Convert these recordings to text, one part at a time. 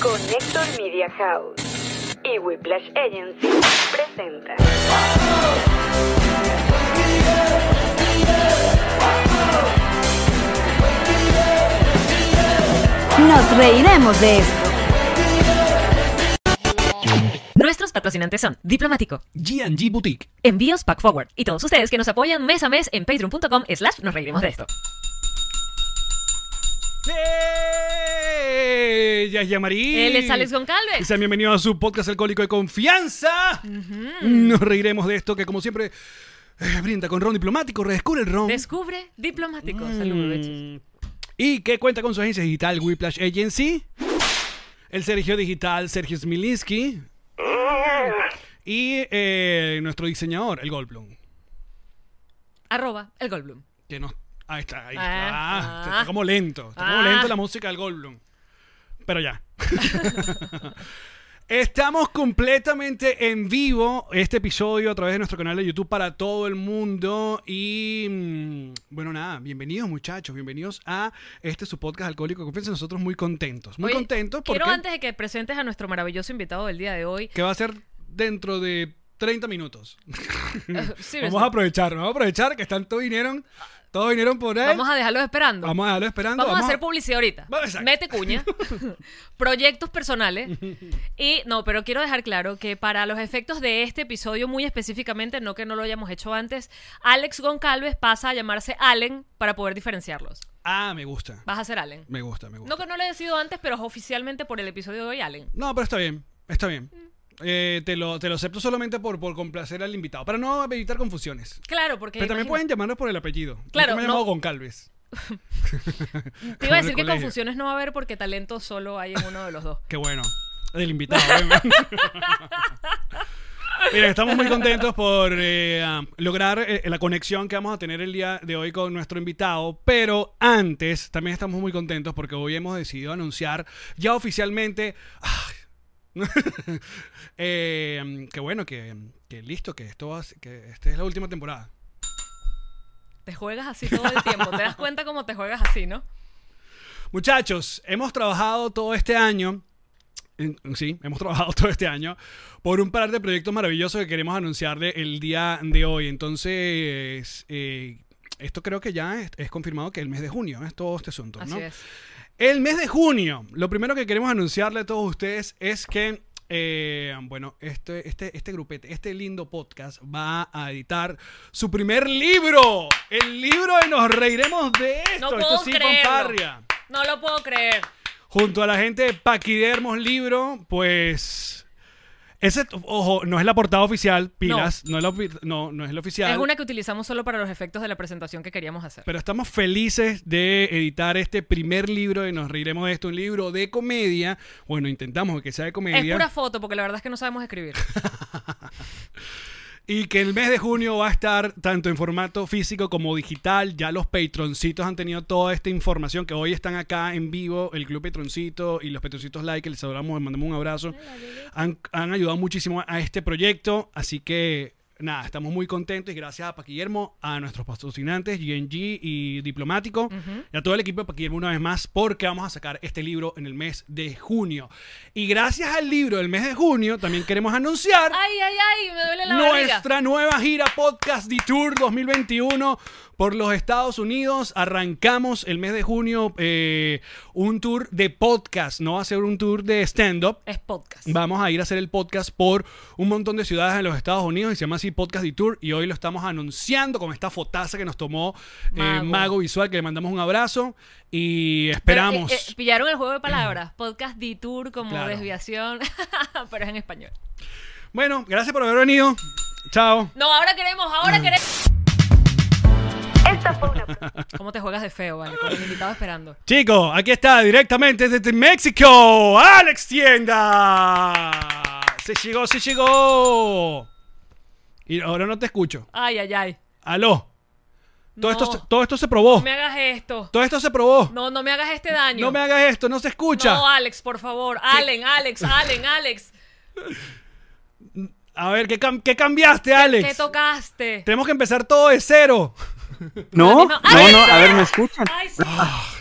Connector Media House y Whiplash Agency presenta. Nos reiremos de esto. Nuestros patrocinantes son Diplomático, G&G Boutique. Envíos Pack Forward y todos ustedes que nos apoyan mes a mes en patreon.com slash nos reiremos de esto. Ya es. Él es Alex Y Goncalves. sean bienvenidos a su podcast alcohólico de confianza. Nos reiremos de esto que, como siempre, eh, brinda con ron diplomático, redescubre el ron. Descubre Diplomático. Mm. Y que cuenta con su agencia digital Whiplash Agency. El Sergio Digital Sergio Smilinski. Y eh, nuestro diseñador, el Goldblum. Arroba el Goldblum. Que nos. Ahí está, ahí Ah, está. ah. está como lento. Está como Ah. lento la música del Goldblum. Pero ya. Estamos completamente en vivo este episodio a través de nuestro canal de YouTube para todo el mundo. Y mm, bueno, nada, bienvenidos muchachos, bienvenidos a este su podcast Alcohólico de Confianza. Nosotros muy contentos, muy Oye, contentos porque Quiero antes de que presentes a nuestro maravilloso invitado del día de hoy. que va a ser dentro de 30 minutos. Sí, vamos a aprovechar, vamos a aprovechar que están todos vinieron, todos vinieron por ahí. Vamos a dejarlos esperando. Vamos a dejarlo esperando. Vamos, a hacer publicidad ahorita. Exacto. Mete cuña. proyectos personales. Y no, pero quiero dejar claro que para los efectos de este episodio, muy específicamente, no que no lo hayamos hecho antes, Alex Goncalves pasa a llamarse Allen para poder diferenciarlos. Ah, me gusta. Vas a ser Allen. Me gusta, me gusta. No que no lo he decidido antes, pero oficialmente por el episodio de hoy, Allen. No, pero está bien, está bien. Mm. Eh, te, lo, te lo acepto solamente por, por complacer al invitado, para no evitar confusiones. Claro, porque. Pero también pueden llamarnos por el apellido. Claro, Yo me he no. Goncalves. Te iba a decir que confusiones no va a haber porque talento solo hay en uno de los dos. Qué bueno. Del invitado. obviamente. Mira, estamos muy contentos por eh, ah, lograr eh, la conexión que vamos a tener el día de hoy con nuestro invitado. Pero antes, también estamos muy contentos porque hoy hemos decidido anunciar ya oficialmente. ay, eh, que bueno, que, que listo, que esto va que esta es la última temporada. Te juegas así todo el tiempo. Te das cuenta cómo te juegas así, ¿no? Muchachos, hemos trabajado todo este año. Sí, hemos trabajado todo este año por un par de proyectos maravillosos que queremos anunciarle el día de hoy. Entonces, eh, esto creo que ya es, es confirmado que el mes de junio es todo este asunto, Así ¿no? es. El mes de junio, lo primero que queremos anunciarle a todos ustedes es que, eh, bueno, este, este, este grupete, este lindo podcast va a editar su primer libro. El libro de Nos Reiremos de Esto. No Esto puedo sí, creerlo. fanfarria. No lo puedo creer. Junto a la gente de Paquidermos Libro, pues... Ese, ojo, no es la portada oficial, pilas, no, es, la, no, no es la oficial. Es una que utilizamos solo para los efectos de la presentación que queríamos hacer. Pero estamos felices de editar este primer libro de Nos Reiremos de Esto, un libro de comedia. Bueno, intentamos que sea de es comedia. pura foto, porque la verdad es que no sabemos escribir. Y que el mes de junio va a estar tanto en formato físico como digital. Ya los patroncitos han tenido toda esta información que hoy están acá en vivo. El Club Patroncito y los Patroncitos Like, que les adoramos, les mandamos un abrazo. Han, han ayudado muchísimo a este proyecto. Así que nada, estamos muy contentos y gracias a Paquillermo, a nuestros patrocinantes, GNG y Diplomático, y a todo el equipo de Paquillermo una vez más, porque vamos a sacar este libro en el mes de junio. Y gracias al libro del mes de junio, también queremos anunciar ¡Ay, ay, ay! Me duele la barriga. nuestra nueva gira Podcast Tour 2021 por los Estados Unidos. Arrancamos el mes de junio eh, un tour de podcast, no va a ser un tour de stand-up. Es podcast. Vamos a ir a hacer el podcast por un montón de ciudades en los Estados Unidos y se llama así Podcast Tour y hoy lo estamos anunciando con esta fotaza que nos tomó eh, Mago. Visual que le mandamos un abrazo y Pero, esperamos. eh, eh, pillaron el juego de palabras. Podcast detour como Claro. desviación. pero es en español. Bueno, gracias por haber venido. Chao. No, ahora queremos, Ah. ahora queremos. ¿Cómo te juegas de feo, vale? Con el invitado esperando. Chicos, aquí está directamente desde México, Alex Tienda. Se llegó, se llegó. Y ahora no te escucho. Ay, ay, ay. Aló. Todo, No. esto, se- todo esto se probó. No me hagas esto. Todo esto se probó. No, no me hagas este daño. No me hagas esto, no se escucha. No, Alex, por favor. Allen, Alex, Allen, Alex. A ver, ¿qué, cam- qué cambiaste, Alex? ¿Qué tocaste? Tenemos que empezar todo de cero. No, no, no, a ver, ¿me escuchan? Ay, sí.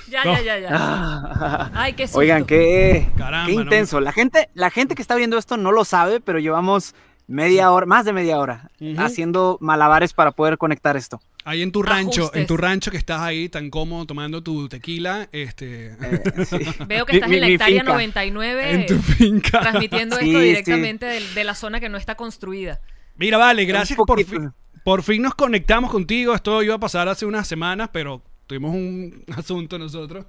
Ya, No. ya, ya, ya. Ay, qué susto. Oigan, qué, Caramba, qué no. intenso. La gente, la gente que está viendo esto no lo sabe, pero llevamos media hora, más de media hora, haciendo malabares para poder conectar esto. Ahí en tu rancho, Ajustes. en tu rancho que estás ahí tan cómodo tomando tu tequila, este, Eh, sí. Veo que estás mi- en la hectárea finca. 99 en tu finca. transmitiendo Sí, esto directamente del- de la zona que no está construida. Mira, vale, gracias por fin. Por fin nos conectamos contigo. Esto iba a pasar hace unas semanas, pero tuvimos un asunto nosotros.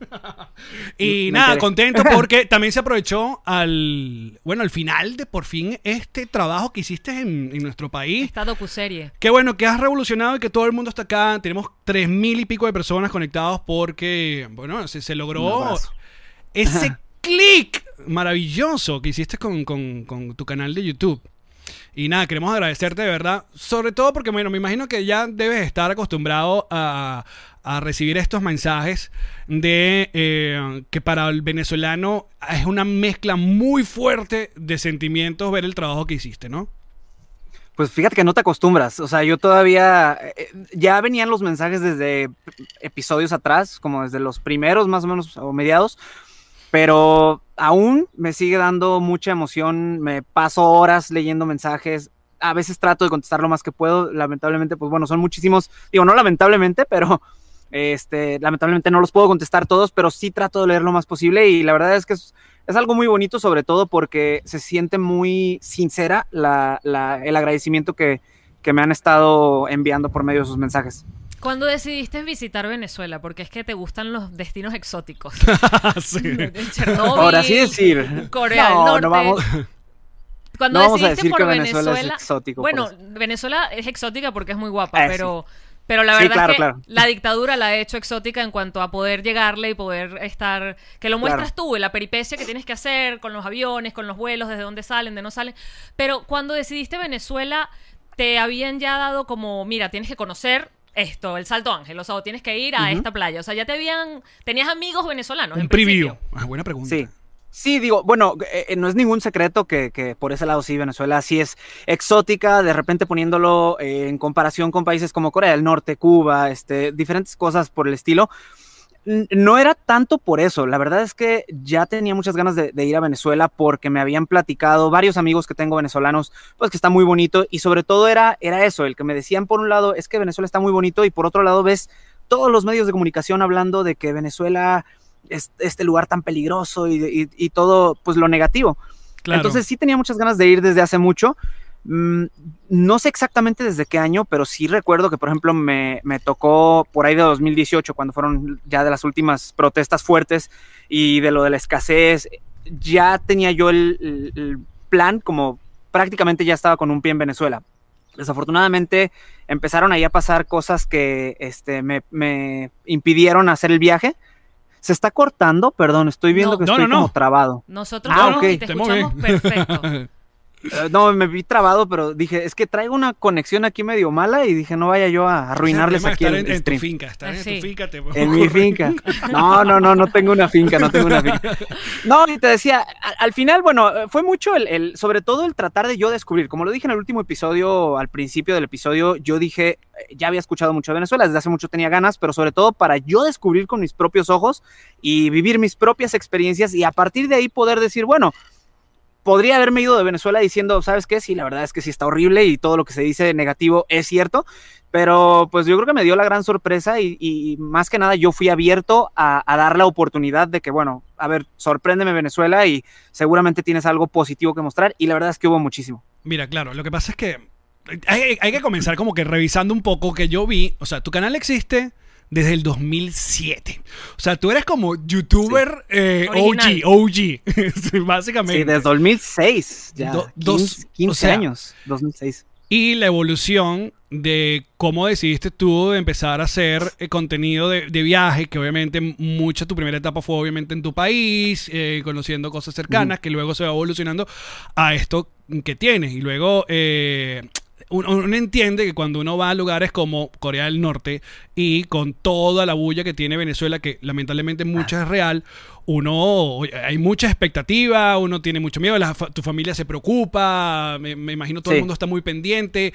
y Me nada, contento porque también se aprovechó al, bueno, al final de por fin este trabajo que hiciste en, en nuestro país. Esta docuserie. Qué bueno que has revolucionado y que todo el mundo está acá. Tenemos tres mil y pico de personas conectados porque, bueno, se, se logró ese clic maravilloso que hiciste con, con- con tu canal de YouTube. Y nada, queremos agradecerte de verdad, sobre todo porque, bueno, me imagino que ya debes estar acostumbrado a, a recibir estos mensajes de eh, que para el venezolano es una mezcla muy fuerte de sentimientos ver el trabajo que hiciste, ¿no? Pues fíjate que no te acostumbras. O sea, yo todavía. eh, ya venían los mensajes desde episodios atrás, como desde los primeros más o menos, o mediados. Pero aún me sigue dando mucha emoción. Me paso horas leyendo mensajes. A veces trato de contestar lo más que puedo. Lamentablemente, pues bueno, son muchísimos. Digo, no lamentablemente, pero este, lamentablemente no los puedo contestar todos, pero sí trato de leer lo más posible. Y la verdad es que es, algo muy bonito, sobre todo porque se siente muy sincera la- la- el agradecimiento que, que me han estado enviando por medio de sus mensajes. ¿Cuándo decidiste visitar Venezuela? Porque es que te gustan los destinos exóticos. Sí. Chernobyl, Por así decir. Corea No, del no Norte. vamos- Cuando no vamos a decidiste decir por que Venezuela es exótico, Bueno. Venezuela es exótica porque es muy guapa, Eh, pero, pero la Sí, verdad claro, es que claro. la dictadura la ha hecho exótica en cuanto a poder llegarle y poder estar. Que lo muestras tú, en la peripecia que tienes que hacer con los aviones, con los vuelos, desde dónde salen, de no salen. Pero cuando decidiste Venezuela, te habían ya dado como, mira, tienes que conocer. Esto, el Salto Ángel, o sea, o tienes que ir a esta playa. O sea, ya te habían. Tenías amigos venezolanos. Un en preview. Ah, buena pregunta. Sí. Sí, digo, bueno, eh, eh, no es ningún secreto que, que por ese lado sí, Venezuela sí es exótica, de repente poniéndolo eh, en comparación con países como Corea del Norte, Cuba, este, diferentes cosas por el estilo. No era tanto por eso, la verdad es que ya tenía muchas ganas de, de ir a Venezuela porque me habían platicado varios amigos que tengo venezolanos, pues que está muy bonito y sobre todo era, era eso, el que me decían por un lado es que Venezuela está muy bonito y por otro lado ves todos los medios de comunicación hablando de que Venezuela es este lugar tan peligroso y, y- y todo, pues lo negativo. Claro. Entonces sí tenía muchas ganas de ir desde hace mucho. Mm, no sé exactamente desde qué año, pero sí recuerdo que, por ejemplo, me, me tocó por ahí de 2018, cuando fueron ya de las últimas protestas fuertes y de lo de la escasez, ya tenía yo el, plan como prácticamente ya estaba con un pie en Venezuela. Desafortunadamente empezaron ahí a pasar cosas que este, me, me impidieron hacer el viaje. Se está cortando, perdón, estoy viendo No. que No, estoy no, no. como trabado. Nosotros Ah, no, ok. y te escuchamos perfecto. Eh, no, me vi trabado, pero dije, es que traigo una conexión aquí medio mala y dije, no vaya yo a arruinarles aquí tema el, en, en tu finca. Estar Ah, en sí. tu finca te En mi finca. No, no, no, no tengo una finca, no tengo una finca. No, y te decía, al final, bueno, eh, fue mucho el, el- sobre todo el tratar de yo descubrir. Como lo dije en el último episodio, al principio del episodio, yo dije, eh, ya había escuchado mucho de Venezuela, desde hace mucho tenía ganas, pero sobre todo para yo descubrir con mis propios ojos y vivir mis propias experiencias y a partir de ahí poder decir, bueno, podría haberme ido de Venezuela diciendo, ¿sabes qué? Sí, la verdad es que sí está horrible y todo lo que se dice negativo es cierto, pero pues yo creo que me dio la gran sorpresa y, y más que nada yo fui abierto a, a dar la oportunidad de que, bueno, a ver, sorpréndeme Venezuela y seguramente tienes algo positivo que mostrar y la verdad es que hubo muchísimo. Mira, claro, lo que pasa es que hay, hay que comenzar como que revisando un poco que yo vi, o sea, tu canal existe desde el 2007. O sea, tú eres como youtuber eh, OG. OG, Sí, básicamente. Sí, desde 2006, ya, Do- dos- 15, 15 o sea, años, 2006. y la evolución de cómo decidiste tú de empezar a hacer eh, contenido de, de viaje, que obviamente mucha tu primera etapa fue obviamente en tu país, eh, conociendo cosas cercanas, que luego se va evolucionando a esto que tienes. Y luego eh, uno, uno entiende que cuando uno va a lugares como Corea del Norte y con toda la bulla que tiene Venezuela, que lamentablemente mucha es real, uno hay mucha expectativa, uno tiene mucho miedo, la tu familia se preocupa, me, me imagino todo el mundo está muy pendiente.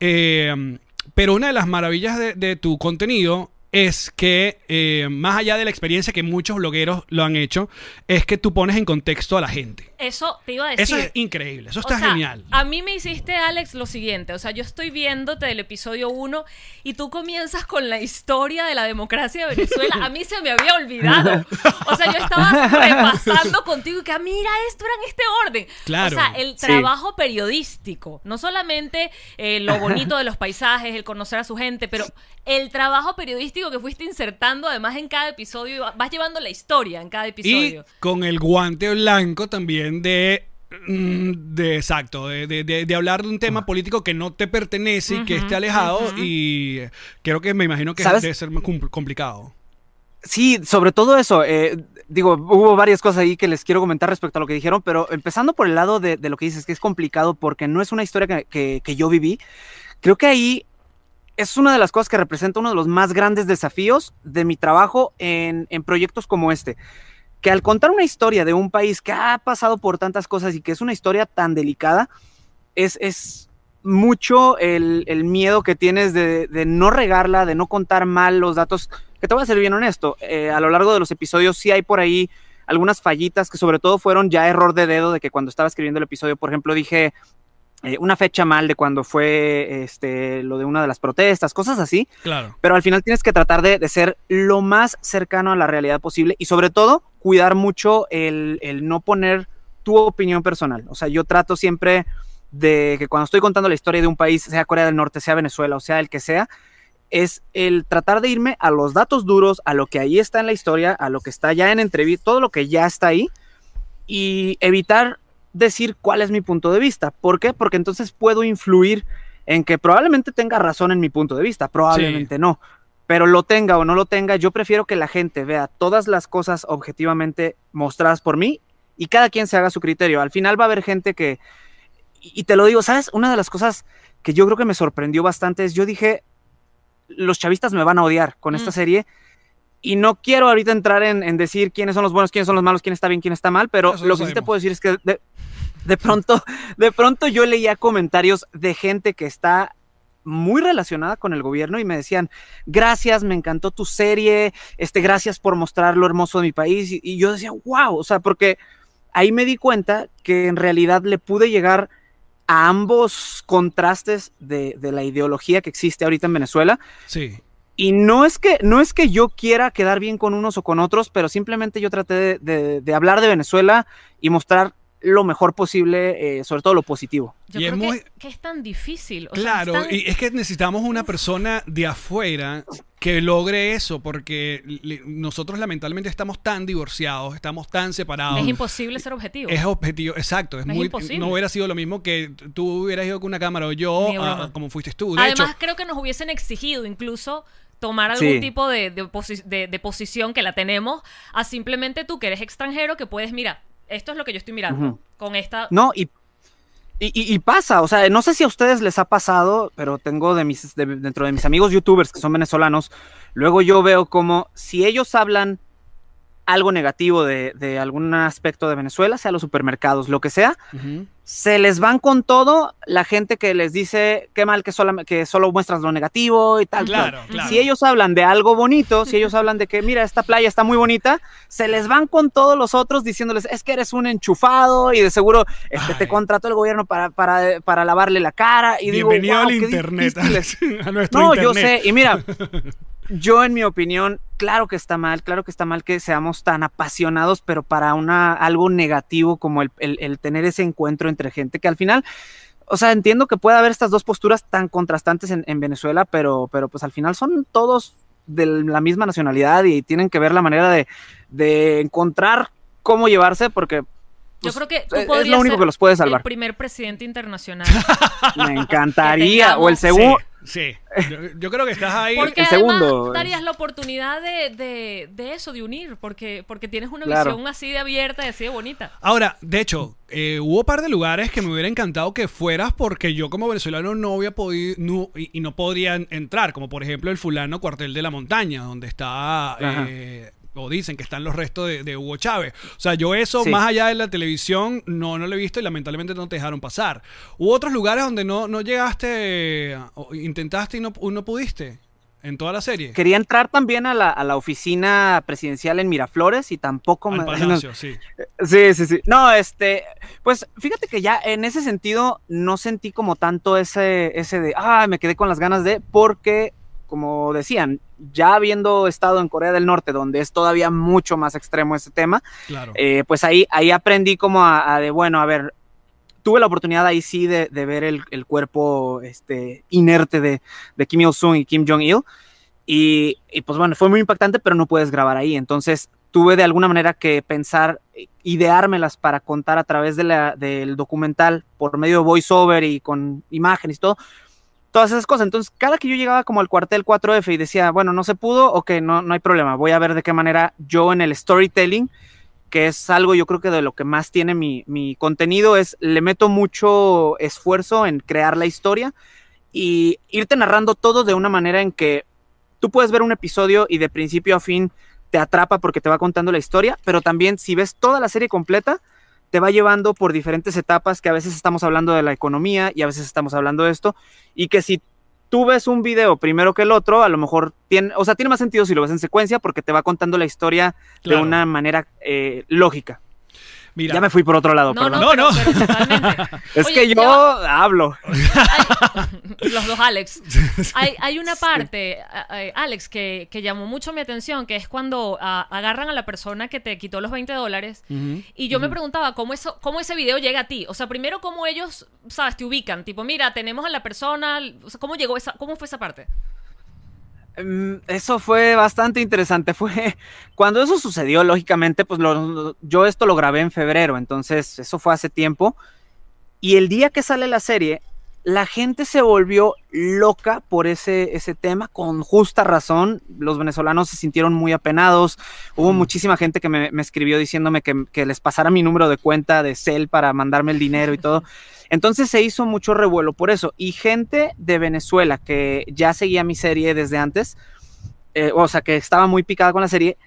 eh, pero una de las maravillas de, de tu contenido es que, eh, más allá de la experiencia que muchos blogueros lo han hecho, es que tú pones en contexto a la gente. Eso te iba a decir. Eso es increíble, eso O está sea, genial. A mí me hiciste, Alex, lo siguiente. O sea, yo estoy viéndote del episodio 1 y tú comienzas con la historia de la democracia de Venezuela. A mí se me había olvidado. O sea, yo estaba repasando contigo y que, ah, mira, esto era en este orden. Claro. O sea, el Sí. trabajo periodístico. No solamente eh, lo bonito de los paisajes, el conocer a su gente, pero el trabajo periodístico que fuiste insertando además en cada episodio. y va- Vas llevando la historia en cada Y episodio. con el guante blanco también de. mm, De exacto, de, de- hablar de un tema político que no te pertenece y que esté alejado. Y creo que me imagino que ¿Sabes? debe ser complicado. Sí, sobre todo eso, eh, digo, hubo varias cosas ahí que les quiero comentar respecto a lo que dijeron, pero empezando por el lado de, de lo que dices, que es complicado porque no es una historia que, que- que yo viví, creo que ahí es una de las cosas que representa uno de los más grandes desafíos de mi trabajo en, en proyectos como este. Que al contar una historia de un país que ha pasado por tantas cosas y que es una historia tan delicada, es, es mucho el, el miedo que tienes de, de no regarla, de no contar mal los datos. Que te voy a ser bien honesto, eh, a lo largo de los episodios sí hay por ahí algunas fallitas que sobre todo fueron ya error de dedo de que cuando estaba escribiendo el episodio, por ejemplo, dije eh, una fecha mal de cuando fue este, lo de una de las protestas, cosas así Claro. pero al final tienes que tratar de, de ser lo más cercano a la realidad posible y sobre todo cuidar mucho el, el no poner tu opinión personal. O sea, yo trato siempre de que cuando estoy contando la historia de un país, sea Corea del Norte, sea Venezuela o sea el que sea, es el tratar de irme a los datos duros, a lo que ahí está en la historia, a lo que está ya en entrevista, todo lo que ya está ahí y evitar decir cuál es mi punto de vista. ¿Por qué? Porque entonces puedo influir en que probablemente tenga razón en mi punto de vista, probablemente no, pero lo tenga o no lo tenga, yo prefiero que la gente vea todas las cosas objetivamente mostradas por mí y cada quien se haga su criterio. Al final va a haber gente que, y te lo digo, ¿sabes? Una de las cosas que yo creo que me sorprendió bastante es, yo dije, los chavistas me van a odiar con esta Mm. serie. Y no quiero ahorita entrar en, en decir quiénes son los buenos, quiénes son los malos, quién está bien, quién está mal, pero Eso lo que sí te puedo decir es que de, de pronto, de pronto yo leía comentarios de gente que está muy relacionada con el gobierno y me decían, gracias, me encantó tu serie, este, gracias por mostrar lo hermoso de mi país. Y, y yo decía, wow, o sea, porque ahí me di cuenta que en realidad le pude llegar a ambos contrastes de, de la ideología que existe ahorita en Venezuela. Sí. Y no es que, no es que yo quiera quedar bien con unos o con otros, pero simplemente yo traté de, de- de hablar de Venezuela y mostrar lo mejor posible, eh, sobre todo lo positivo. Yo Y creo es que, muy- que es tan difícil. o sea, Claro, es tan- y es que necesitamos una persona de afuera que logre eso, porque nosotros lamentablemente estamos tan divorciados, estamos tan separados. es imposible ser objetivo. Es objetivo, exacto. Es Es muy, imposible. no hubiera sido lo mismo que tú hubieras ido con una cámara o yo, como fuiste tú. De Además, hecho, creo que nos hubiesen exigido incluso tomar algún Sí. tipo de, de posi- de- de posición que la tenemos a simplemente tú que eres extranjero que puedes, mira, esto es lo que yo estoy mirando con esta... No, y, y, pasa, o sea, no sé si a ustedes les ha pasado, pero tengo de mis, de- dentro de mis amigos youtubers que son venezolanos, luego yo veo como si ellos hablan algo negativo de, de algún aspecto de Venezuela, sea los supermercados, lo que sea. Se les van con todo la gente que les dice qué mal que solo, que solo muestras lo negativo y tal. Claro, claro. Si ellos hablan de algo bonito, si ellos hablan de que mira, esta playa está muy bonita, se les van con todos los otros diciéndoles es que eres un enchufado y de seguro este, te contrató el gobierno para, para, para lavarle la cara. Y digo, Bienvenido "Wow, al internet, difícil es". a nuestro No, internet. yo sé, y mira, yo en mi opinión, claro que está mal, claro que está mal que seamos tan apasionados, pero para una algo negativo como el, el- el tener ese encuentro entre gente que al final, o sea, entiendo que puede haber estas dos posturas tan contrastantes en, en Venezuela, pero, pero pues al final son todos de la misma nacionalidad y tienen que ver la manera de, de encontrar cómo llevarse, porque Yo pues, creo que tú es- lo único ser que los puede el salvar. primer presidente internacional. Me encantaría, o el segundo. Sí, sí. Yo, yo creo que estás ahí. Porque el además segundo. darías la oportunidad de, de, de eso, de unir, porque, porque tienes una Claro. visión así de abierta y así de bonita. Ahora, de hecho, eh, hubo un par de lugares que me hubiera encantado que fueras porque yo como venezolano no había podido no- y, y no podría en- entrar, como por ejemplo el fulano cuartel de la montaña, donde está, Ajá. eh, o dicen que están los restos de, de Hugo Chávez. O sea, yo eso, Sí. más allá de la televisión, no, no lo he visto y lamentablemente no te dejaron pasar. Hubo otros lugares donde no, no llegaste, o intentaste y no, no pudiste. en toda la serie. Quería entrar también a la, a la oficina presidencial en Miraflores y tampoco Al me... palacio, sí. Sí, sí, sí. No, este, pues fíjate que ya en ese sentido no sentí como tanto ese, ese de, ah, me quedé con las ganas de, porque, como decían, ya habiendo estado en Corea del Norte, donde es todavía mucho más extremo ese tema, Claro. eh, pues ahí, ahí aprendí como a, a de, bueno, a ver, tuve la oportunidad ahí sí de, de ver el, el cuerpo este, inerte de, de Kim Il-sung y Kim Jong-il. Y, y, pues bueno, fue muy impactante, pero no puedes grabar ahí. Entonces tuve de alguna manera que pensar, ideármelas para contar a través de la, del documental por medio de voiceover y con imágenes y todo. Todas esas cosas. Entonces, cada que yo llegaba como al cuartel 4F y decía, bueno, no se pudo, ok, no, no hay problema. Voy a ver de qué manera yo en el storytelling que es algo yo creo que de lo que más tiene mi, mi, contenido, es le meto mucho esfuerzo en crear la historia y irte narrando todo de una manera en que tú puedes ver un episodio y de principio a fin te atrapa porque te va contando la historia, pero también si ves toda la serie completa, te va llevando por diferentes etapas que a veces estamos hablando de la economía y a veces estamos hablando de esto, y que si tú ves un video primero que el otro, a lo mejor tiene, o sea, tiene más sentido si lo ves en secuencia porque te va contando la historia Claro. de una manera eh, lógica. Mira, Ya me fui por otro lado, No, perdón. no, No, pero- no. pero. Es Oye, que yo ya hablo. Hay- los dos Alex. Hay, hay una parte, Alex, que, que llamó mucho mi atención, que es cuando agarran a la persona que te quitó los 20 dólares. Y yo me preguntaba cómo, eso, cómo ese video llega a ti. O sea, primero, cómo ellos, sabes, te ubican. Tipo, mira, tenemos a la persona. O sea, ¿cómo llegó esa, cómo fue esa parte? Mm, Eso fue bastante interesante. Fue cuando eso sucedió, lógicamente, pues yo esto lo grabé en febrero, entonces eso fue hace tiempo. Y el día que sale la serie, la gente se volvió loca por ese, ese tema, con justa razón. Los venezolanos se sintieron muy apenados. Hubo muchísima gente que me, me escribió diciéndome que, que les pasara mi número de cuenta de Cel para mandarme el dinero y todo. Entonces se hizo mucho revuelo por eso. Y gente de Venezuela que ya seguía mi serie desde antes, eh, o sea, que estaba muy picada con la serie,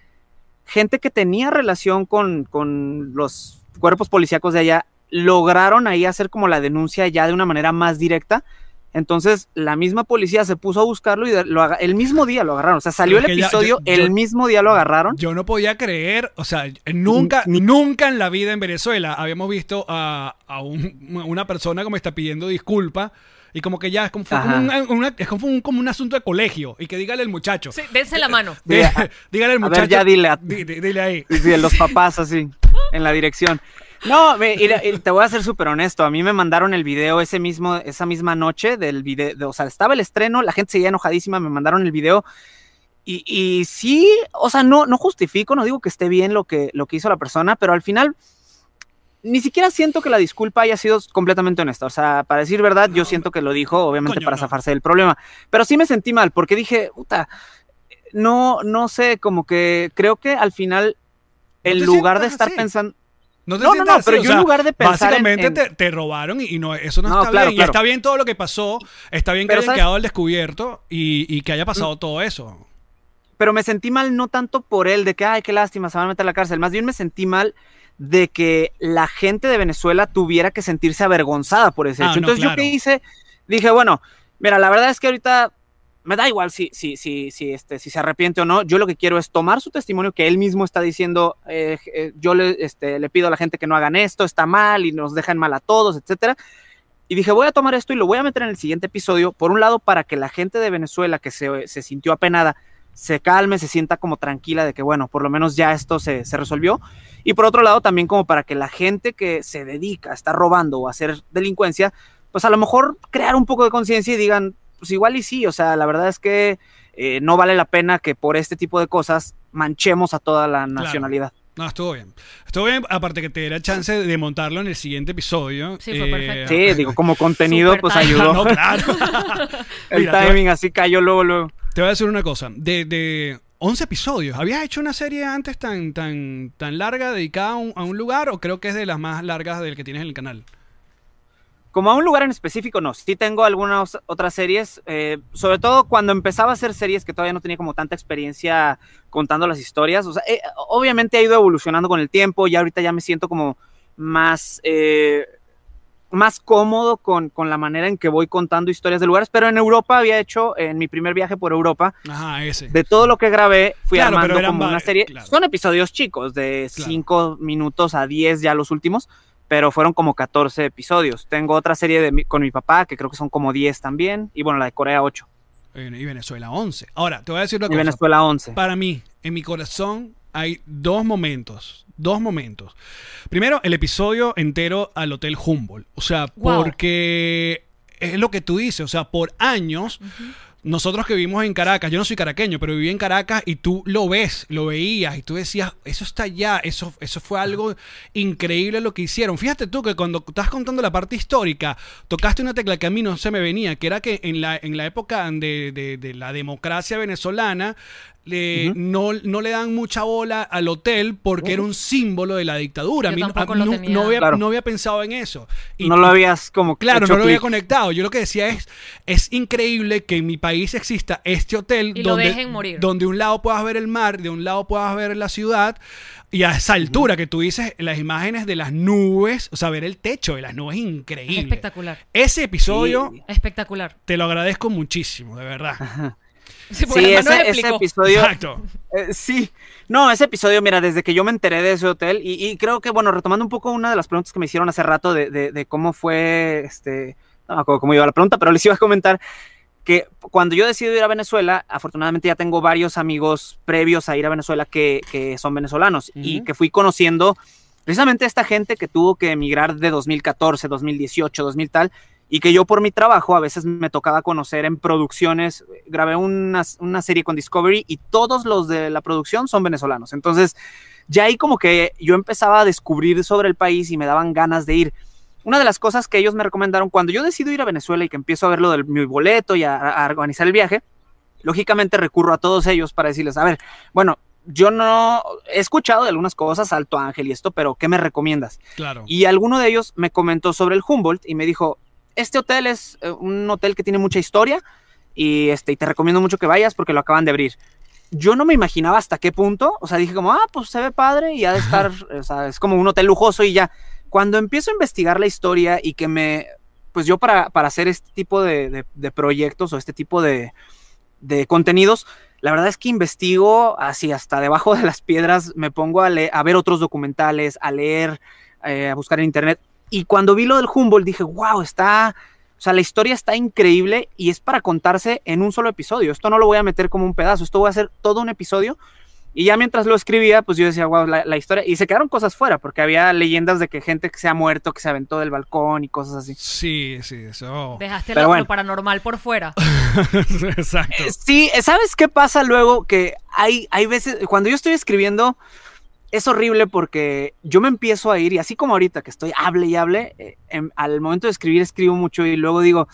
gente que tenía relación con, con los cuerpos policíacos de allá, lograron ahí hacer como la denuncia ya de una manera más directa. Entonces la misma policía se puso a buscarlo y lo el mismo día lo agarraron. O sea, salió el ya- episodio, yo- yo- el mismo día lo agarraron. Yo no podía creer, o sea, nunca, Ni- nunca en la vida en Venezuela habíamos visto a, a un- una persona como está pidiendo disculpas y como que ya es como, fue como, un, una- es como un, como un asunto de colegio y que dígale al muchacho. Sí, dense la mano. Dí- dígale al a ver, muchacho. ya dile a- di- di- dile ahí. Y de los papás así, en la dirección. No, me- y- y te voy a ser súper honesto. A mí me mandaron el video ese mismo, esa misma noche del video. de- o sea, estaba el estreno, la gente seguía enojadísima, me mandaron el video. Y, y sí, o sea, no, no justifico, no digo que esté bien lo que, lo que hizo la persona, pero al final ni siquiera siento que la disculpa haya sido completamente honesta. O sea, para decir verdad, yo siento que lo dijo, obviamente Coño, para no. zafarse del problema. Pero sí me sentí mal, porque dije, puta, no, no sé, como que creo que al final, No en lugar de estar así. pensando. No, te No, no, pero o yo en lugar de pensar en- Básicamente en- Te, te robaron y, y no, eso no, No, está claro, bien. Y está bien todo lo que pasó, está bien que Pero ¿sabes? quedado al descubierto y, y que haya pasado todo eso. Pero me sentí mal no tanto por él, de que, ay, qué lástima, se van a meter a la cárcel. Más bien me sentí mal de que la gente de Venezuela tuviera que sentirse avergonzada por ese Ah, hecho. Entonces, claro. ¿yo qué hice? Dije, bueno, mira, la verdad es que ahorita me da igual si, si, si, si, este, si se arrepiente o no. Yo lo que quiero es tomar su testimonio que él mismo está diciendo, eh, eh, yo le, este, le pido a la gente que no hagan esto, está mal y nos dejan mal a todos, etcétera. Y dije, voy a tomar esto y lo voy a meter en el siguiente episodio, por un lado, para que la gente de Venezuela que se, se sintió apenada se calme, se sienta como tranquila de que, bueno, por lo menos ya esto se, se resolvió. Y por otro lado, también como para que la gente que se dedica a estar robando o a hacer delincuencia, pues a lo mejor crear un poco de conciencia y digan, pues igual y sí, o sea, la verdad es que eh, no vale la pena que por este tipo de cosas manchemos a toda la nacionalidad. No, estuvo bien. Estuvo bien, aparte que te diera chance de montarlo en el siguiente episodio. Eh, Sí, fue perfecto. Sí, digo, como contenido, Super pues timing. ayudó. No, claro. El Mira, te voy- timing así cayó luego, luego. Te voy a decir una cosa. De, de 11 episodios, ¿habías hecho una serie antes tan, tan, tan larga dedicada a un, a un lugar o creo que es de las más largas del que tienes en el canal? Como a un lugar en específico, no. Sí tengo algunas otras series, eh, sobre todo cuando empezaba a hacer series que todavía no tenía como tanta experiencia contando las historias. O sea, eh, obviamente ha ido evolucionando con el tiempo y ahorita ya me siento como más, eh, más cómodo con, con la manera en que voy contando historias de lugares, pero en Europa había hecho, en mi primer viaje por Europa, Ajá, ese. de todo lo que grabé, fui Claro, armando como una serie. claro. Son episodios chicos, de Claro. 5 minutos a 10 ya los últimos, pero fueron como 14 episodios. Tengo otra serie de mi- con mi papá, que creo que son como 10 también, y bueno, la de Corea 8, Eh, Y Venezuela 11. Ahora, te voy a decir una y cosa. Venezuela 11. Para mí, en mi corazón, hay dos momentos. Dos momentos. Primero, el episodio entero al Hotel Humboldt. O sea, Wow. porque es lo que tú dices. O sea, por años, nosotros que vivimos en Caracas, yo no soy caraqueño, pero viví en Caracas y tú lo ves, lo veías y tú decías, eso está allá, eso, eso fue algo increíble lo que hicieron. Fíjate tú que cuando estás contando la parte histórica, tocaste una tecla que a mí no se me venía, que era que en la, en la época de, de- de la democracia venezolana, le- no, no le dan mucha bola al hotel porque era un símbolo de la dictadura. Yo A mí no- tampoco a- lo no, tenía. no había, Claro. no había pensado en eso. Y- no lo habías como Claro, hecho no lo había conectado. Yo lo que decía es, es increíble que en mi país exista este hotel Y lo donde, dejen morir. donde un lado puedas ver el mar, de un lado puedas ver la ciudad, y a esa altura que tú dices las imágenes de las nubes, o sea, ver el techo de las nubes es Es increíble. espectacular. Ese episodio Sí. Espectacular. te lo agradezco muchísimo, de verdad. Sí, ese, episodio. Exacto. Eh, sí, no, ese episodio, mira, desde que yo me enteré de ese hotel, y, y creo que, bueno, retomando un poco una de las preguntas que me hicieron hace rato de, de- de cómo fue, este, no me acuerdo cómo iba la pregunta, pero les iba a comentar que cuando yo decido ir a Venezuela, afortunadamente ya tengo varios amigos previos a ir a Venezuela que, que son venezolanos y Ujú. que fui conociendo precisamente esta gente que tuvo que emigrar de 2014, 2018, 2000 tal, y que yo por mi trabajo a veces me tocaba conocer en producciones. Grabé una, una serie con Discovery y todos los de la producción son venezolanos. Entonces, ya ahí como que yo empezaba a descubrir sobre el país y me daban ganas de ir. Una de las cosas que ellos me recomendaron cuando yo decido ir a Venezuela y que empiezo a ver lo de mi boleto y a, a organizar el viaje, lógicamente recurro a todos ellos para decirles, a ver, bueno, yo no he escuchado de algunas cosas, Alto Ángel y esto, pero ¿qué me recomiendas? Claro. Y alguno de ellos me comentó sobre el Humboldt y me dijo, este hotel es eh, un hotel que tiene mucha historia y, este, y te recomiendo mucho que vayas porque lo acaban de abrir. Yo no me imaginaba hasta qué punto, o sea, dije como, ah, pues se ve padre y ha de estar, o sea, es como un hotel lujoso y ya. Cuando empiezo a investigar la historia y que me, pues yo para, para hacer este tipo de, de- de proyectos o este tipo de, de contenidos, la verdad es que investigo así hasta debajo de las piedras, me pongo a, a ver otros documentales, a leer, eh, a buscar en internet. Y cuando vi lo del Humboldt dije, wow, está, o sea, la historia está increíble y es para contarse en un solo episodio. Esto no lo voy a meter como un pedazo, esto voy a hacer todo un episodio. Y ya mientras lo escribía, pues yo decía, wow, la, la historia. Y se quedaron cosas fuera, porque había leyendas de que gente que se ha muerto, que se aventó del balcón y cosas así. Sí, sí, eso. Dejaste Pero lo, bueno. paranormal por fuera. Exacto. Eh, Sí, ¿sabes qué pasa luego? Que hay, hay veces, cuando yo estoy escribiendo, es horrible porque yo me empiezo a ir, y así como ahorita que estoy hable y hable, eh, em- al momento de escribir escribo mucho y luego digo,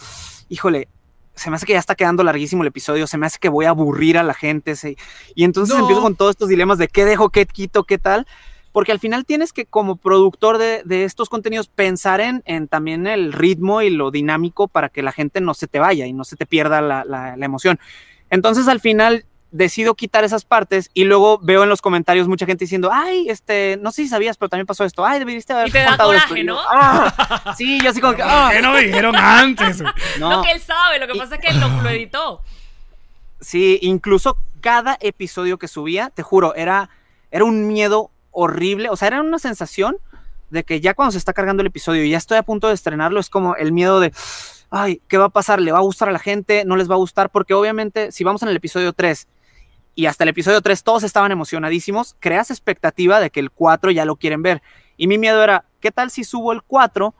híjole, se me hace que ya está quedando larguísimo el episodio, se me hace que voy a aburrir a la gente, se- y entonces No. empiezo con todos estos dilemas de qué dejo, qué quito, qué tal. Porque al final tienes que, como productor de, de estos contenidos, pensar en, en también el ritmo y lo dinámico para que la gente no se te vaya y no se te pierda la, la- la emoción. Entonces al final decido quitar esas partes y luego veo en los comentarios mucha gente diciendo, ay, este, no sé si sabías, pero también pasó esto, ay, debiste haber Y te da contado esto". coraje, yo, ¿no? "Ah". sí, yo así como que, "Ah". ¿Qué no me dijeron antes? No. Lo que él sabe, lo que Y- pasa es que lo, lo editó. Sí, incluso cada episodio que subía, te juro, era, era un miedo horrible. O sea, era una sensación de que ya cuando se está cargando el episodio y ya estoy a punto de estrenarlo, es como el miedo de, ay, ¿qué va a pasar? ¿Le va a gustar a la gente? ¿No les va a gustar? Porque obviamente, si vamos en el episodio 3 y hasta el episodio 3 todos estaban emocionadísimos, creas expectativa de que el 4 ya lo quieren ver. Y mi miedo era, ¿qué tal si subo el 4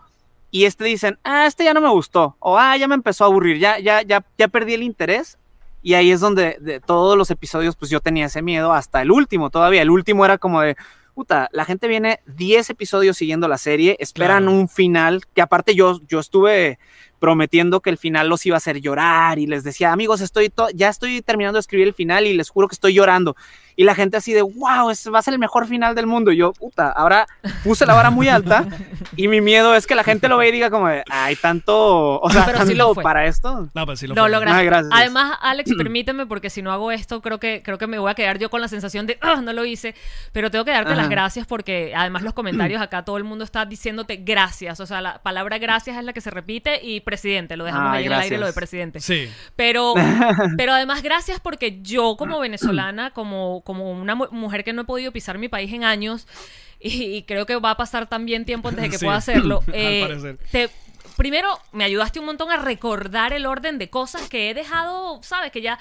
y este dicen, ah, este ya no me gustó, o ah, ya me empezó a aburrir, ya, ya, ya, ya perdí el interés? Y ahí es donde de todos los episodios, pues yo tenía ese miedo hasta el último todavía. El último era como de, puta, la gente viene 10 episodios siguiendo la serie, esperan Claro. un final, que aparte yo, yo estuve prometiendo que el final los iba a hacer llorar y les decía, amigos, estoy to- ya estoy terminando de escribir el final y les juro que estoy llorando. Y la gente así de, wow, este va a ser el mejor final del mundo. Y yo, puta, ahora puse la vara muy alta y mi miedo es que la gente lo vea y diga como, de, ay, tanto, o sea, Pero sí tanto lo fue. para esto. No, pero sí lo lo gracias. Ay, gracias. Además, Alex, permíteme, porque si no hago esto, creo que, creo que me voy a quedar yo con la sensación de, "Ah, no lo hice. Pero tengo que darte las gracias porque además los comentarios acá todo el mundo está diciéndote gracias. O sea, la palabra gracias es la que se repite y presidente. Lo dejamos Ay, ahí en el aire lo de presidente. Sí. Pero, pero además, gracias porque yo, como venezolana, como, como una mu- mujer que no he podido pisar mi país en años, y, y creo que va a pasar también tiempo antes de que Sí, pueda hacerlo, al eh, parecer. te- primero me ayudaste un montón a recordar el orden de cosas que he dejado, sabes, que ya...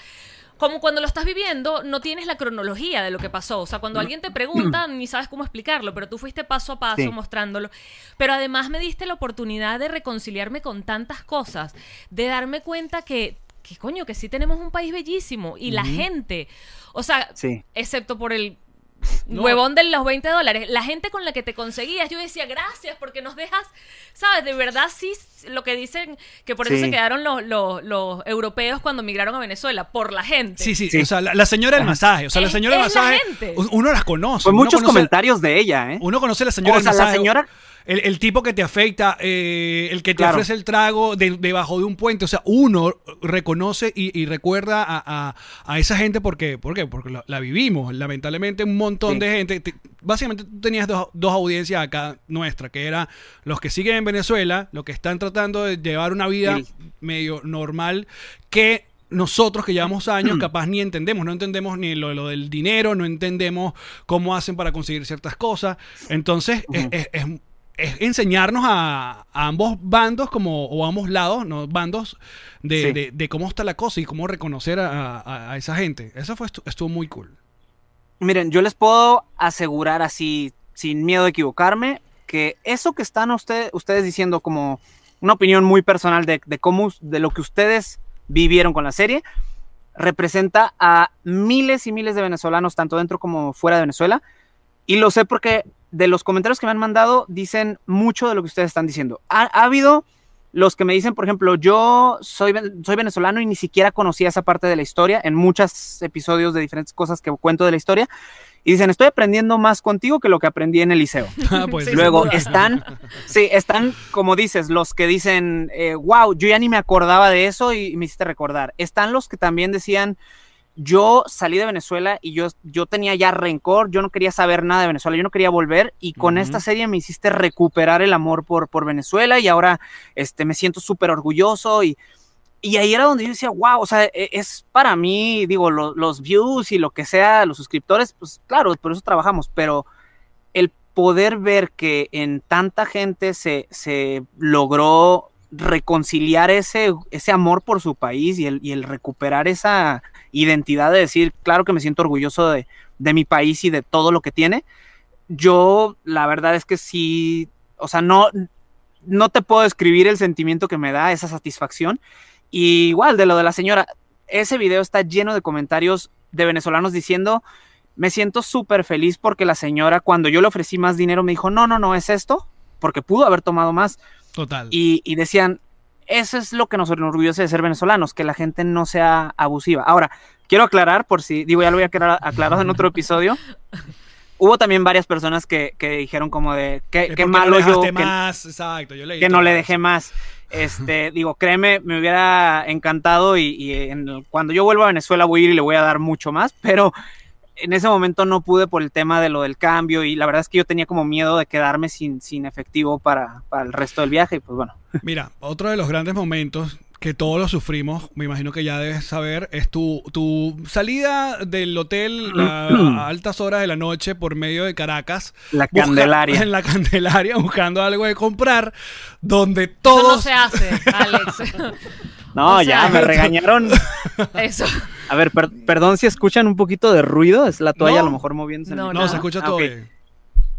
Como cuando lo estás viviendo, no tienes la cronología de lo que pasó. O sea, cuando alguien te pregunta, ni sabes cómo explicarlo, pero tú fuiste paso a paso Sí. mostrándolo. Pero además me diste la oportunidad de reconciliarme con tantas cosas, de darme cuenta que, que coño, que sí tenemos un país bellísimo y la gente, o sea, Sí. excepto por el No. huevón de los 20 dólares, la gente con la que te conseguías, yo decía gracias porque nos dejas, sabes, de verdad sí, lo que dicen, que por eso Sí. se quedaron los, los, los europeos cuando migraron a Venezuela, por la gente. Sí, sí, Sí. o sea, la, la señora del masaje, o sea, la señora del la masaje, uno las conoce. Fue uno muchos conoce- comentarios de ella, ¿eh? Uno conoce a la señora O sea, del la masaje. señora- El, el tipo que te afecta, eh, el que te Claro. ofrece el trago de- debajo de un puente. O sea, uno reconoce y, y recuerda a, a- a esa gente porque, ¿por qué? Porque la, la vivimos. Lamentablemente, un montón Sí. de gente. te- básicamente, tú tenías dos, dos audiencias acá nuestra, que era los que siguen en Venezuela, los que están tratando de llevar una vida Sí. medio normal, que nosotros que llevamos años capaz ni entendemos, no entendemos ni lo, lo del dinero, no entendemos cómo hacen para conseguir ciertas cosas. Entonces, es, es- es- es enseñarnos a, a ambos bandos como, o ambos lados, ¿no? Bandos de, Sí. de- de cómo está la cosa y cómo reconocer a, a- a esa gente. Eso fue, estu- estuvo muy cool. Miren, yo les puedo asegurar así, sin miedo de equivocarme, que eso que están usted- ustedes diciendo como una opinión muy personal de, de cómo, de lo que ustedes vivieron con la serie, representa a miles y miles de venezolanos, tanto dentro como fuera de Venezuela. Y lo sé porque de los comentarios que me han mandado dicen mucho de lo que ustedes están diciendo. Ha, ha habido los que me dicen, por ejemplo, yo soy, soy venezolano y ni siquiera conocía esa parte de la historia en muchos episodios de diferentes cosas que cuento de la historia. Y dicen, estoy aprendiendo más contigo que lo que aprendí en el liceo. Ah, pues, Sí, Luego están, sí, están, como dices, los que dicen, eh, wow, yo ya ni me acordaba de eso y me hiciste recordar. Están los que también decían, yo salí de Venezuela y yo, yo tenía ya rencor, yo no quería saber nada de Venezuela, yo no quería volver y con esta serie me hiciste recuperar el amor por, por Venezuela y ahora este, me siento súper orgulloso y, y ahí era donde yo decía, wow, o sea, e- es para mí, digo, lo- los views y lo que sea, los suscriptores, pues claro, por eso trabajamos, pero el poder ver que en tanta gente se, se logró reconciliar ese, ese amor por su país y el, y el recuperar esa identidad de decir, claro que me siento orgulloso de, de mi país y de todo lo que tiene, yo la verdad es que sí, o sea, no, no te puedo describir el sentimiento que me da esa satisfacción. Y igual de lo de la señora, ese video está lleno de comentarios de venezolanos diciendo, me siento súper feliz porque la señora cuando yo le ofrecí más dinero me dijo, no, no, no, es esto, porque pudo haber tomado más. Total. Y, y decían, eso es lo que nos enorgullece de ser venezolanos, que la gente no sea abusiva. Ahora, quiero aclarar, por si, digo, ya lo voy a aclarar aclarado en otro episodio. Hubo también varias personas que, que dijeron como de, qué, qué malo no le yo, dejaste que, más, exacto, yo leí que no le dejé más. Este, digo, créeme, me hubiera encantado y, y en el- cuando yo vuelva a Venezuela voy a ir y le voy a dar mucho más, pero en ese momento no pude por el tema de lo del cambio y la verdad es que yo tenía como miedo de quedarme sin, sin efectivo para, para el resto del viaje y pues bueno. Mira, otro de los grandes momentos que todos lo sufrimos, me imagino que ya debes saber, es tu, tu salida del hotel a, a altas horas de la noche por medio de Caracas. La busca- Candelaria. En la Candelaria, buscando algo de comprar, donde Eso todos... no se hace, Alex. No, O sea- ya me regañaron. Eso. A ver, per- perdón si escuchan un poquito de ruido, es la toalla No. a lo mejor moviéndose. el No, No, se escucha Ah, todo bien.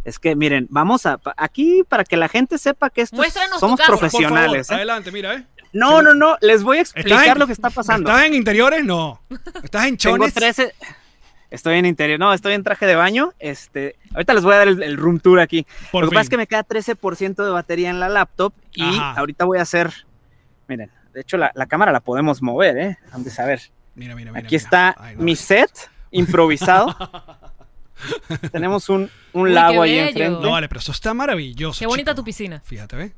Es que miren, vamos a aquí para que la gente sepa que esto es- Muéstranos somos por profesionales. Por favor, ¿eh? adelante, mira, ¿eh? No, no, no, les voy a ¿Estás explicar en- lo que está pasando. ¿Estás en interiores? No. ¿Estás en Tengo chones? 13. Estoy en interior, no, estoy en traje de baño. Este, ahorita les voy a dar el, el room tour aquí. Por lo que pasa es que me queda 13% de batería en la laptop y Ajá. ahorita voy a hacer. Miren, de hecho la, la cámara la podemos mover, ¿eh? Vamos a ver. Mira, mira, mira. Aquí mira. está Ay, no, mi set. improvisado. Tenemos un, un Uy, lago ahí enfrente. No, vale, pero eso está maravilloso. Qué bonita chico. tu piscina. Fíjate, ¿ves?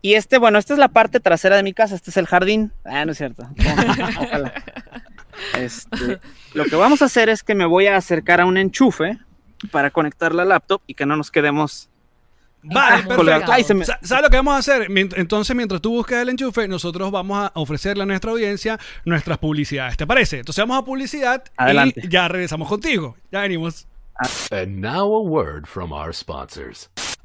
Y este, bueno, esta es la parte trasera de mi casa, este es el jardín. Ah, no es cierto. Ojalá. Este, lo que vamos a hacer es que me voy a acercar a un enchufe para conectar la laptop y que no nos quedemos Vale, perfecto. Se me- ¿Sabes lo que vamos a hacer? Entonces, mientras tú buscas el enchufe, nosotros vamos a ofrecerle a nuestra audiencia nuestras publicidades. ¿Te parece? Entonces vamos a publicidad Adelante. y ya regresamos contigo. Ya venimos. And now a word from our sponsors.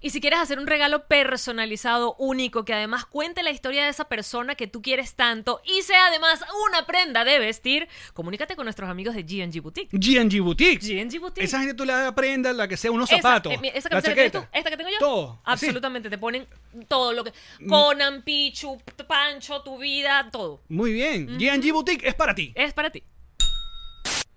Y si quieres hacer un regalo personalizado, único, que además cuente la historia de esa persona que tú quieres tanto y sea además una prenda de vestir, comunícate con nuestros amigos de GNG Boutique. GNG Boutique. GNG Boutique. Esa gente tú le das prenda, la que sea, unos Esa- zapatos. eh, esa camiseta que tienes tú, esta que tengo yo. Todo. Absolutamente, te ponen todo lo que. Conan, Pichu, Pancho, tu vida, todo. Muy bien. GNG Boutique es para ti. Es para ti.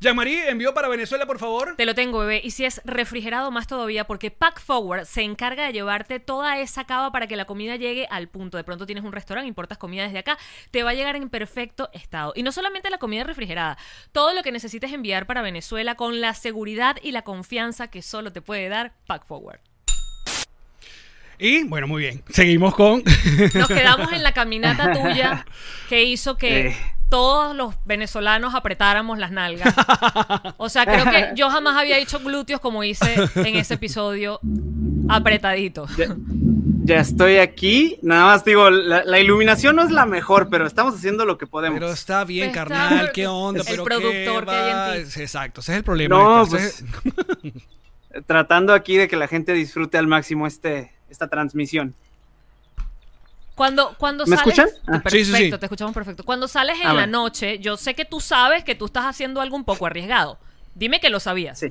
Jean-Marie, envió para Venezuela, por favor. Te lo tengo, bebé. Y si es refrigerado más todavía, porque Pack Forward se encarga de llevarte toda esa cava para que la comida llegue al punto. De pronto tienes un restaurante, importas comida desde acá, te va a llegar en perfecto estado. Y no solamente la comida refrigerada, todo lo que necesites enviar para Venezuela con la seguridad y la confianza que solo te puede dar Pack Forward. Y, bueno, muy bien. Seguimos con... Nos quedamos en la caminata tuya que hizo que Eh. Todos los venezolanos apretáramos las nalgas. O sea, creo que yo jamás había hecho glúteos como hice en ese episodio apretadito. Ya, ya estoy aquí. Nada más digo, la, la iluminación no es la mejor, pero estamos haciendo lo que podemos. Pero está bien, Está carnal, qué onda, el pero productor qué que hay en ti. Exacto, ese es el problema. No, pues, es- Tratando aquí de que la gente disfrute al máximo este, esta transmisión. Cuando, cuando ¿Me sales, escuchan? Ah. Perfecto, Sí, sí, sí. te escuchamos perfecto. Cuando sales en Ah, la noche, yo sé que tú sabes que tú estás haciendo algo un poco arriesgado. Dime que lo sabías. Sí.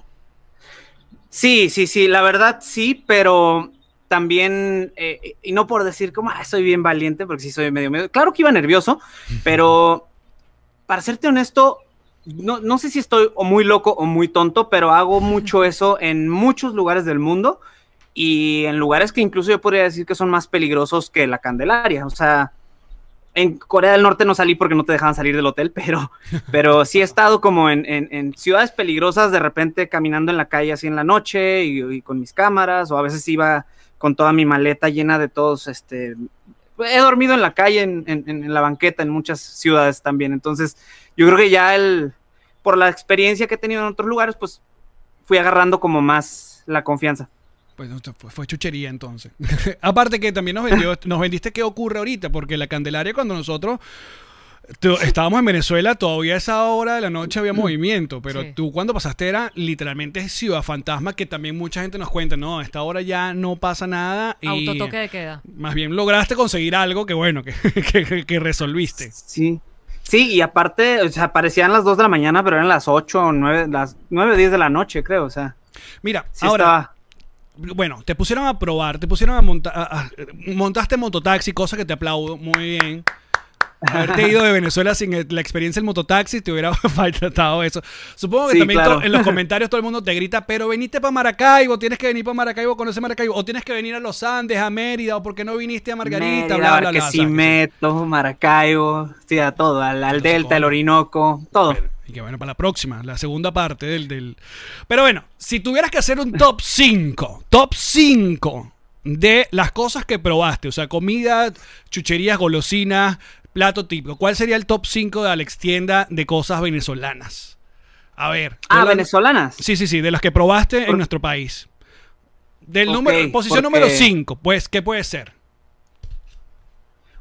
Sí, sí, sí, la verdad sí, pero también, eh, y no por decir como, "Ah, soy bien valiente, porque sí soy medio, medio, claro que iba nervioso, pero para serte honesto, no, no sé si estoy o muy loco o muy tonto, pero hago mucho eso en muchos lugares del mundo y en lugares que incluso yo podría decir que son más peligrosos que la Candelaria, o sea... En Corea del Norte no salí porque no te dejaban salir del hotel, pero, pero sí he estado como en, ciudades peligrosas, de repente caminando en la calle así en la noche y, con mis cámaras, o a veces iba con toda mi maleta llena de todos, este, he dormido en la calle, en, en- en la banqueta, en muchas ciudades también, entonces yo creo que ya el, por la experiencia que he tenido en otros lugares, pues fui agarrando como más la confianza. Pues no, fue, fue chuchería entonces. Aparte que también nos, vendió, nos vendiste qué ocurre ahorita, porque la Candelaria cuando nosotros estábamos en Venezuela, todavía a esa hora de la noche había movimiento, pero Sí. tú cuando pasaste era literalmente Ciudad Fantasma, que también mucha gente nos cuenta, no, a esta hora ya no pasa nada. Y Autotoque de queda. Más bien lograste conseguir algo que bueno, que, que, que resolviste. Sí. Sí, y aparte, o sea, parecían las 2 de la mañana, pero eran las 8 o 9, las 9 o 10 de la noche, creo, o sea, Mira, sí ahora, estaba... bueno, te pusieron a probar, te pusieron a montar, montaste mototaxi, cosa que te aplaudo, muy bien. Haberte ido de Venezuela sin el- la experiencia del mototaxi, te hubiera faltado eso. Supongo que Sí, también claro. en los comentarios todo el mundo te grita, pero veniste para Maracaibo, tienes que venir para Maracaibo, conocer Maracaibo, o tienes que venir a los Andes, a Mérida, o por qué no viniste a Margarita, Mérida, bla, bla, bla. Barquisimeto, Maracaibo, sí, a todo, al, Delta, el. Orinoco, todo. Y que bueno, para la próxima, la segunda parte del, del... Pero bueno, si tuvieras que hacer un top 5, top 5 de las cosas que probaste, o sea, comida, chucherías, golosinas, plato típico, ¿cuál sería el top 5 de Alex Tienda de cosas venezolanas? A ver. Ah, venezolanas. Sí, sí, sí, de las que probaste en nuestro país. Del número, posición porque- número 5, pues, ¿qué puede ser?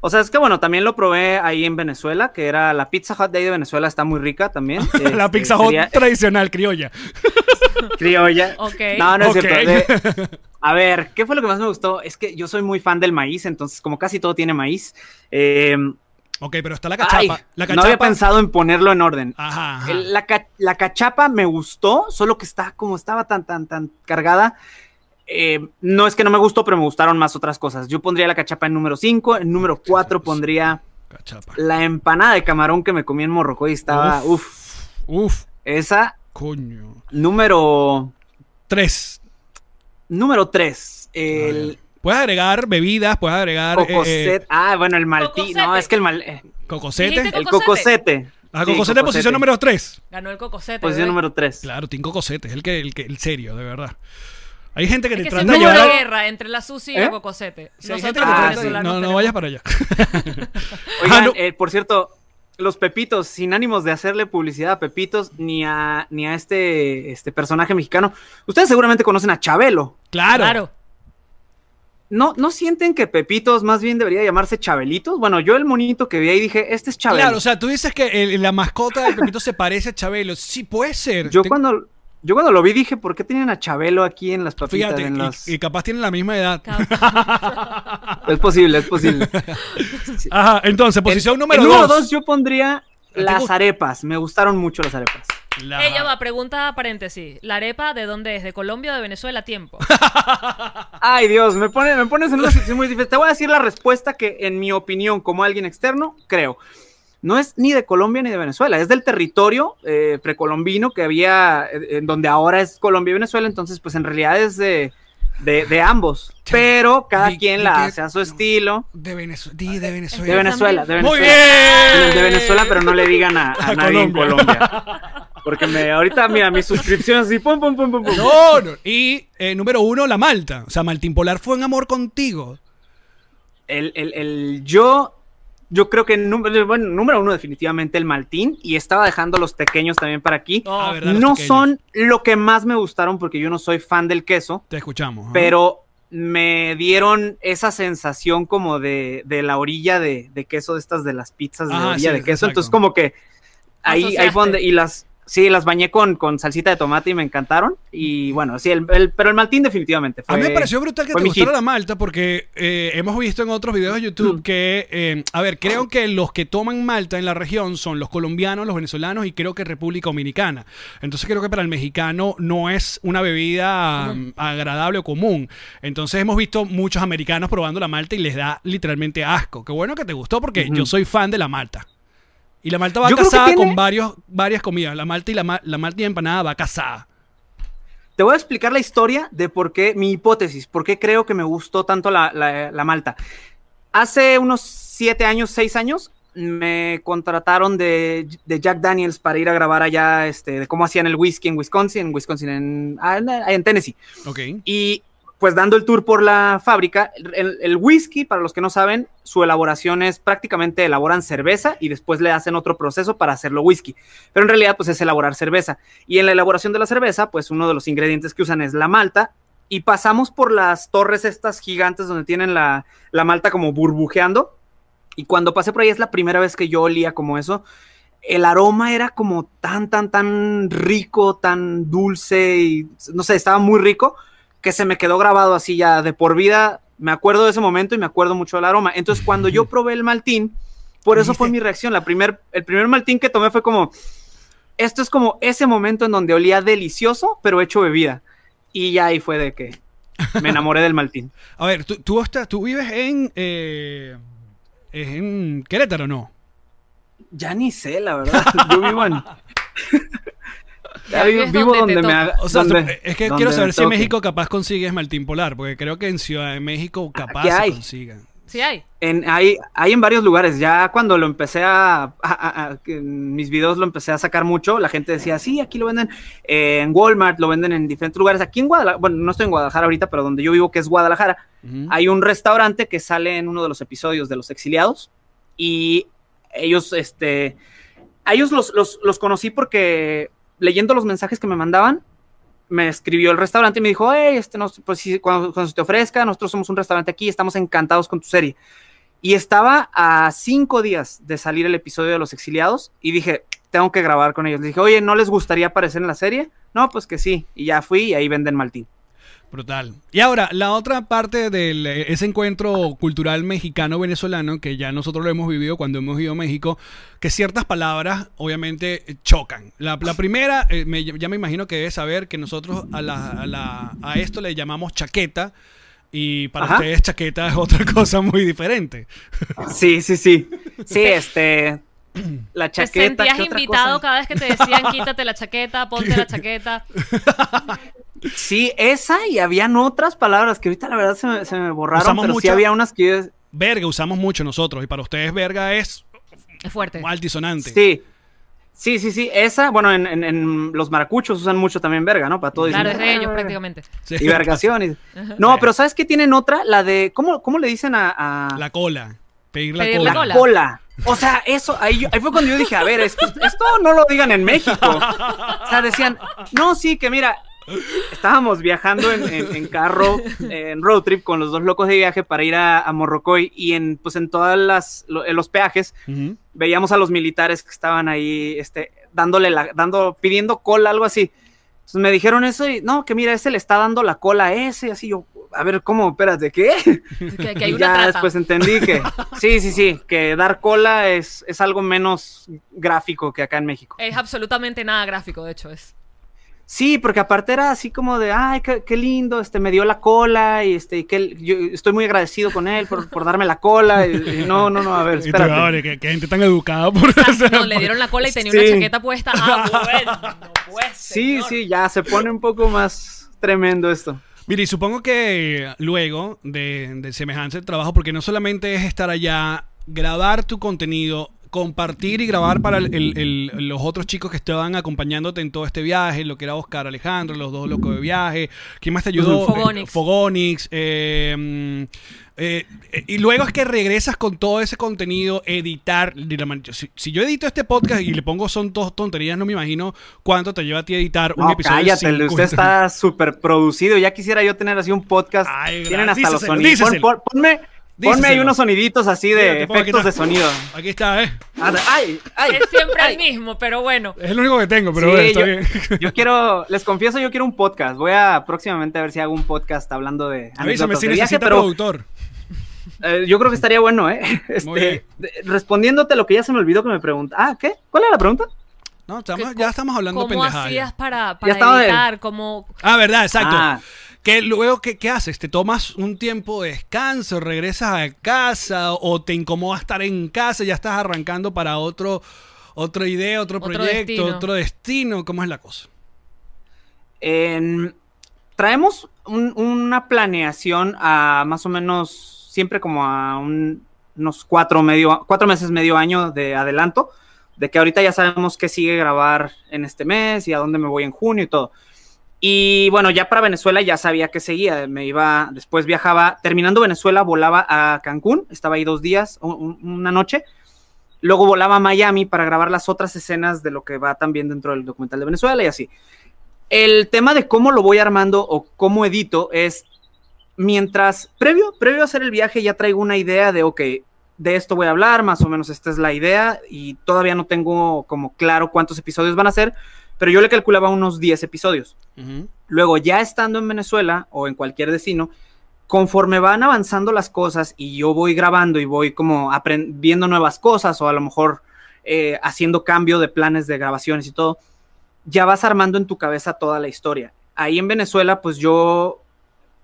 O sea, es que bueno, también lo probé ahí en Venezuela, que era la Pizza Hut de ahí de Venezuela, está muy rica también. la Este, Pizza Hut sería tradicional criolla. criolla. Ok. No, no es Ok. cierto. De- a ver, ¿qué fue lo que más me gustó? Es que yo soy muy fan del maíz, entonces como casi todo tiene maíz. eh, Ok, pero está la ay, cachapa. no había pensado en ponerlo en orden. Ajá, ajá. El- la, ca- la cachapa me gustó, solo que está como estaba tan, tan, tan cargada. Eh, no es que no me gustó, pero me gustaron más otras cosas. Yo pondría la cachapa en número 5, en número 4 pondría Cachapa. la empanada de camarón que me comí en Morrocoy. Estaba, uff, Uf, esa. coño. Número, Tres. número 3, el Puedes agregar bebidas, puedes agregar eh, cocosete. eh, ah, bueno, el maltí. No, es que el mal... eh, cocosete. El Cocosete. Ah, Sí, cocosete, posición número tres. Ganó el cocosete. Posición bebé. número 3. Claro, Team Cocosete, es el que, el que, el serio, de verdad. Hay gente que Es te que trata siempre de una guerra entre la Susi y ¿Eh? la cocosete. Sí, Ah, sí. No, no tenemos- vayas para allá. Oigan, Ah, no. eh, por cierto, los Pepitos, sin ánimos de hacerle publicidad a Pepitos ni a, ni a este, este personaje mexicano, ustedes seguramente conocen a Chabelo. Claro. Claro. ¿No, ¿No sienten que Pepitos más bien debería llamarse Chabelitos? Bueno, yo el monito que vi ahí dije, este es Chabelo. Claro, o sea, tú dices que el- la mascota de Pepito se parece a Chabelo. Sí, puede ser. yo, Te- cuando, yo cuando lo vi dije, ¿por qué tienen a Chabelo aquí en las papitas? Fíjate, en y- capaz tienen la misma edad. Es posible, es posible. Ajá, entonces, posición En- número en número dos. dos yo pondría las arepas. Me gustaron mucho las arepas. La- Ella va, pregunta paréntesis. ¿La arepa de dónde es? ¿De Colombia o de Venezuela? Tiempo. Ay, Dios, me, pone, me pones en una situación muy difícil. Te voy a decir la respuesta que, en mi opinión, como alguien externo, creo. No es ni de Colombia ni de Venezuela, es del territorio eh, precolombino que había, eh, en donde ahora es Colombia y Venezuela, entonces pues en realidad es de, de, de ambos, pero cada quien la hace a su estilo. De Venezuela. Di de Venezuela. De Venezuela, de Muy Venezuela. bien. De Venezuela, pero no le digan a, a A nadie en Colombia. Porque me, ahorita, mira, mis suscripciones así, pum, pum, pum, pum, pum. No, no. Y eh, número uno, la Malta. O sea, Martín Polar fue en amor contigo. El, el, el- yo, yo creo que número, bueno, número uno definitivamente el Maltín y estaba dejando los pequeños también para aquí. No. Ah, ¿verdad? No son lo que más me gustaron porque yo no soy fan del queso, Te escuchamos. pero me dieron esa sensación como de, de la orilla de, de queso de estas de las pizzas de Ajá, orilla sí, de queso. exacto. Entonces como que ahí, ahí fue donde, y las, sí, las bañé con, con salsita de tomate y me encantaron. Y bueno, sí, el, el- pero el Maltín definitivamente fue. A mí me pareció brutal que te gustara la malta porque eh, hemos visto en otros videos de YouTube Mm. que, eh, a ver, creo que los que toman malta en la región son los colombianos, los venezolanos y creo que República Dominicana. Entonces creo que para el mexicano no es una bebida mm, agradable o común. Entonces hemos visto muchos americanos probando la malta y les da literalmente asco. Qué bueno que te gustó porque yo soy fan de la malta. Y la malta va Yo casada tiene- con varios, varias comidas. La malta y la, la malta y empanada va casada. Te voy a explicar la historia de por qué, mi hipótesis, por qué creo que me gustó tanto la, la- la malta. Hace unos siete años, seis años, me contrataron de, de Jack Daniels para ir a grabar allá este, de cómo hacían el whisky en Wisconsin, en Wisconsin, en, ah, en- en Tennessee. Ok. Y pues dando el tour por la fábrica, el, whisky, para los que no saben, su elaboración es prácticamente elaboran cerveza y después le hacen otro proceso para hacerlo whisky. Pero en realidad pues es elaborar cerveza. Y en la elaboración de la cerveza, pues uno de los ingredientes que usan es la malta. Y pasamos por las torres estas gigantes donde tienen la, la malta como burbujeando. Y cuando pasé por ahí es la primera vez que yo olía como eso. El aroma era como tan, tan, tan rico, tan dulce y no sé, estaba muy rico que se me quedó grabado así ya de por vida. Me acuerdo de ese momento y me acuerdo mucho del aroma. Entonces, cuando yo probé el maltín, por eso fue mi reacción. La primer, el primer maltín que tomé fue como, esto es como ese momento en donde olía delicioso, pero hecho bebida. Y ya ahí fue de que me enamoré del maltín. A ver, tú, tú, vives en, eh, en Querétaro, ¿no? Ya ni sé, la verdad. Yo vivo en... Vivo, donde me haga. O sea, donde- es que quiero saber si en. México capaz consigues Maltín Polar, porque creo que en Ciudad de México capaz Aquí se. Sí hay. En, hay, hay en varios lugares. Ya cuando lo empecé a, a- a- a- que en mis videos lo empecé a sacar mucho, la gente decía, sí, aquí lo venden eh, en Walmart, lo venden en diferentes lugares. Aquí en Guadalajara, bueno, no estoy en Guadalajara ahorita, pero donde yo vivo, que es Guadalajara, hay un restaurante que sale en uno de los episodios de Los Exiliados y ellos, este, a ellos los, los, los conocí porque leyendo los mensajes que me mandaban, me escribió el restaurante y me dijo, hey, este, nos, pues, si- cuando, cuando se te ofrezca, nosotros somos un restaurante aquí, estamos encantados con tu serie. Y estaba a cinco días de salir el episodio de Los Exiliados y dije, tengo que grabar con ellos. Les dije, oye, ¿no les gustaría aparecer en la serie? No, pues que sí. Y ya fui y ahí venden Maltín. Brutal. Y ahora, la otra parte de ese encuentro cultural mexicano-venezolano, que ya nosotros lo hemos vivido cuando hemos ido a México, que ciertas palabras obviamente chocan. La, la primera, eh, me- ya me imagino que debe saber que nosotros a, la- a la- a esto le llamamos chaqueta. Y para Ajá. ustedes chaqueta es otra cosa muy diferente. Sí, sí, sí. Sí, este. La Te chaqueta. sentías ¿qué otra invitado cosa? cada vez que te decían quítate la chaqueta, ponte la chaqueta. Sí, esa y habían otras palabras que ahorita la verdad se me, se me borraron, Usamos pero sí mucho- había unas que yo- Verga usamos mucho nosotros. Y para ustedes verga es Es fuerte. altisonante. Sí. Sí, sí, sí. Esa, bueno, en, en- en los maracuchos usan mucho también verga, ¿no? Para todo. Claro, es de ellos "Ah, prácticamente. Sí. Y vergación. y- No, pero ¿sabes qué tienen otra? La de. ¿Cómo, cómo le dicen a. a- La cola. Pedir la Pedir cola. la cola. cola. O sea, eso, ahí, yo- ahí fue cuando yo dije, a ver, esto, esto no lo digan en México. O sea, decían, no, sí, que mira, estábamos viajando en, en- en carro, en road trip con los dos locos de viaje para ir a, a Morrocoy y en, pues en todas las, lo- en los peajes veíamos a los militares que estaban ahí, este, dándole la, dando, pidiendo cola, algo así. Entonces me dijeron eso y, no, que mira, ese le está dando la cola a ese, así yo, a ver, ¿cómo? Espérate, ¿qué? Que, que hay Y una ya trata. después entendí que sí, sí, sí, que dar cola es, es algo menos gráfico que acá en México. Es absolutamente nada gráfico, de hecho. es Sí, porque aparte era así como de, ay, qué, qué lindo, este, me dio la cola y este, y que yo estoy muy agradecido con él por, por darme la cola. Y, y no, no, no, a ver, espérate. "Vale, qué, qué gente tan educada por no, le dieron la cola y tenía una chaqueta puesta. Ah, bueno, pues. Sí, señor. sí, ya se pone un poco más tremendo esto. Mire, y supongo que luego de, de semejante trabajo, porque no solamente es estar allá, grabar tu contenido, compartir y grabar para el- el- el- los otros chicos que estaban acompañándote en todo este viaje, lo que era Oscar Alejandro, los dos locos de viaje, ¿quién más te ayudó? Ujú. Fogonix. Eh, Fogonix, eh, mm, eh, y luego es que regresas con todo ese contenido, editar. de Si, si yo edito este podcast y le pongo son dos tonterías, no me imagino cuánto te lleva a ti editar un No, episodio. de cállate, 50 usted está súper producido. Ya quisiera yo tener así un podcast. Ay, Tienen hasta los sonidos. Pon- pon- ponme, ponme ahí unos soniditos así de efectos de sonido. Aquí está, ¿eh? Ah, Ay, ay, Es siempre ay. el mismo, pero bueno. Es lo único que tengo, pero Sí, bueno, está yo, bien. yo quiero, les confieso, yo quiero un podcast. Voy a próximamente a ver si hago un podcast hablando de Avísame si necesita pero productor. eh, yo creo que estaría bueno, ¿eh? Este, bien. de- respondiéndote lo que ya se me olvidó que me pregunta. Ah, ¿qué? ¿Cuál era la pregunta? No, estamos- ¿Qué- ya estamos hablando ¿Cómo pendejadas. hacías ya. para, para estaba de- editar? ¿Cómo, Ah, verdad, exacto. Ah. Que luego, ¿qué, qué haces? ¿Te tomas un tiempo de descanso, regresas a casa o te incomoda estar en casa y ya estás arrancando para otro, otra idea, otro, Otro proyecto, destino. otro destino? ¿Cómo es la cosa? En- traemos un- una planeación a más o menos siempre como a un- unos cuatro, medio, cuatro meses, medio año de adelanto, de que ahorita ya sabemos qué sigue grabar en este mes y a dónde me voy en junio y todo. Y bueno, ya para Venezuela ya sabía que seguía, me iba, después viajaba, terminando Venezuela volaba a Cancún, estaba ahí dos días, un- un- una noche, luego volaba a Miami para grabar las otras escenas de lo que va también dentro del documental de Venezuela y así. El tema de cómo lo voy armando o cómo edito es mientras, previo, previo a hacer el viaje ya traigo una idea de, ok, de esto voy a hablar, más o menos esta es la idea y todavía no tengo como claro cuántos episodios van a ser, pero yo le calculaba unos 10 episodios. Luego, ya estando en Venezuela o en cualquier destino, conforme van avanzando las cosas y yo voy grabando y voy como aprendiendo nuevas cosas o a lo mejor eh, haciendo cambio de planes de grabaciones y todo, ya vas armando en tu cabeza toda la historia. Ahí en Venezuela, pues yo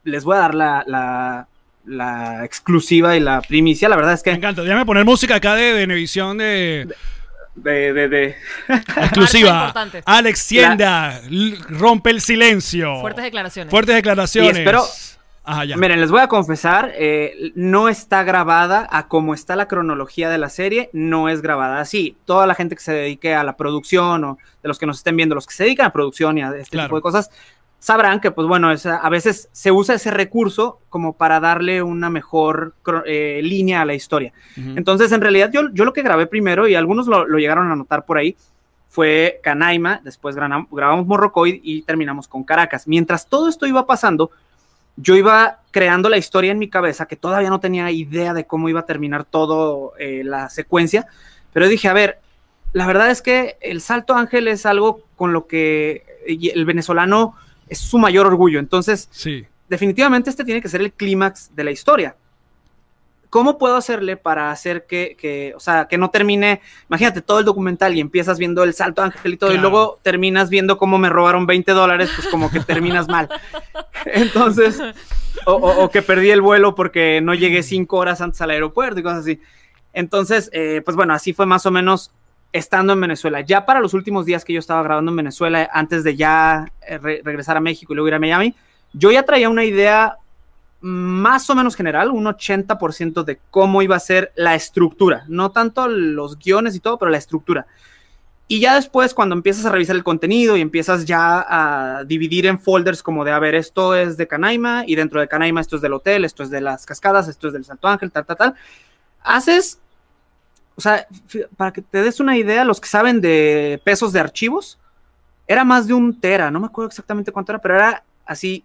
les voy a dar la, la- la exclusiva y la primicia. La verdad es Me que encanta. Déjame poner música acá de, Venevisión de de, de- de- exclusiva. Alex Tienda rompe el silencio. Fuertes declaraciones. Fuertes declaraciones. Y espero- Ajá, ya. Miren, les voy a confesar, eh, no está grabada a como está la cronología de la serie, no es grabada así. Toda la gente que se dedique a la producción o de los que nos estén viendo, los que se dedican a producción y a este Claro. tipo de cosas, sabrán que, pues bueno, es- a veces se usa ese recurso como para darle una mejor eh, línea a la historia. Entonces, en realidad, yo, yo lo que grabé primero, y algunos lo, lo llegaron a notar por ahí, fue Canaima, después grabamos Morrocoy y terminamos con Caracas. Mientras todo esto iba pasando, yo iba creando la historia en mi cabeza, que todavía no tenía idea de cómo iba a terminar todo eh, la secuencia, pero dije, a ver, la verdad es que el Salto Ángel es algo con lo que el venezolano es su mayor orgullo, entonces Sí. definitivamente este tiene que ser el clímax de la historia. ¿Cómo puedo hacerle para hacer que, que, o sea, que no termine, imagínate todo el documental y empiezas viendo el salto ángel y todo, y Claro. luego terminas viendo cómo me robaron 20 dólares, pues como que terminas mal. Entonces, o, o- o que perdí el vuelo porque no llegué cinco horas antes al aeropuerto y cosas así. Entonces, eh, pues bueno, así fue más o menos estando en Venezuela. Ya para los últimos días que yo estaba grabando en Venezuela, antes de ya eh, re- regresar a México y luego ir a Miami, yo ya traía una idea más o menos general, un 80% de cómo iba a ser la estructura, no tanto los guiones y todo, pero la estructura. Y ya después, cuando empiezas a revisar el contenido y empiezas ya a dividir en folders como de, a ver, esto es de Canaima y dentro de Canaima esto es del hotel, esto es de las cascadas, esto es del Santo Ángel, tal, tal, tal, haces, o sea, para que te des una idea, los que saben de pesos de archivos, era más de un tera, no me acuerdo exactamente cuánto era, pero era así,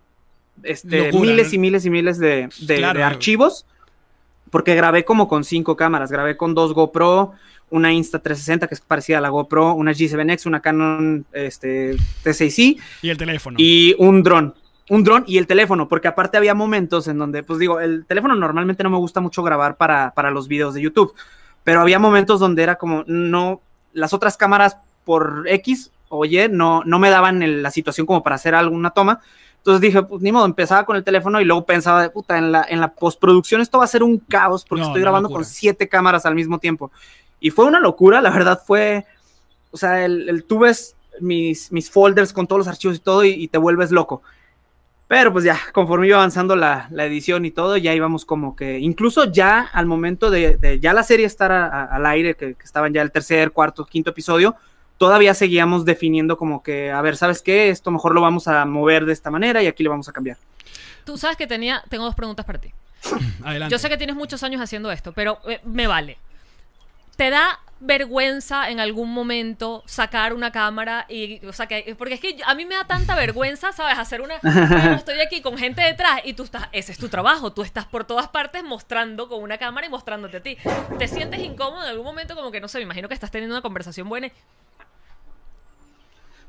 este, Locura, miles ¿no? y miles y miles de, de- Claro. de archivos, porque grabé como con cinco cámaras, grabé con dos GoPro, una Insta360 que es parecida a la GoPro, una G7X, una Canon este, T6i Y el teléfono. y un dron. Un dron y el teléfono, porque aparte había momentos en donde, pues digo, el teléfono normalmente no me gusta mucho grabar para, para los videos de YouTube, pero había momentos donde era como, no, las otras cámaras por X o Y no, no me daban el- la situación como para hacer alguna toma. Entonces dije, pues ni modo, empezaba con el teléfono y luego pensaba, puta, en la, en la postproducción esto va a ser un caos porque No, estoy grabando con siete cámaras al mismo tiempo. Y fue una locura, la verdad fue, o sea, el, el- tú ves mis, mis folders con todos los archivos y todo y, y te vuelves loco. Pero pues ya, conforme iba avanzando la, la edición y todo, ya íbamos como que, incluso ya al momento de, de ya la serie estar a- a- al aire, que, que estaban ya el tercer, cuarto, quinto episodio, todavía seguíamos definiendo como que, a ver, ¿sabes qué? Esto mejor lo vamos a mover de esta manera y aquí le vamos a cambiar. Tú sabes que tenía, tengo dos preguntas para ti. Adelante. Yo sé que tienes muchos años haciendo esto, pero eh, me vale. ¿Te da vergüenza en algún momento sacar una cámara y, o sea, que, porque es que a mí me da tanta vergüenza, ¿sabes? Hacer una, bueno, estoy aquí con gente detrás y tú estás, ese es tu trabajo, tú estás por todas partes mostrando con una cámara y mostrándote a ti. ¿Te sientes incómodo en algún momento como que, no sé, me imagino que estás teniendo una conversación buena? y-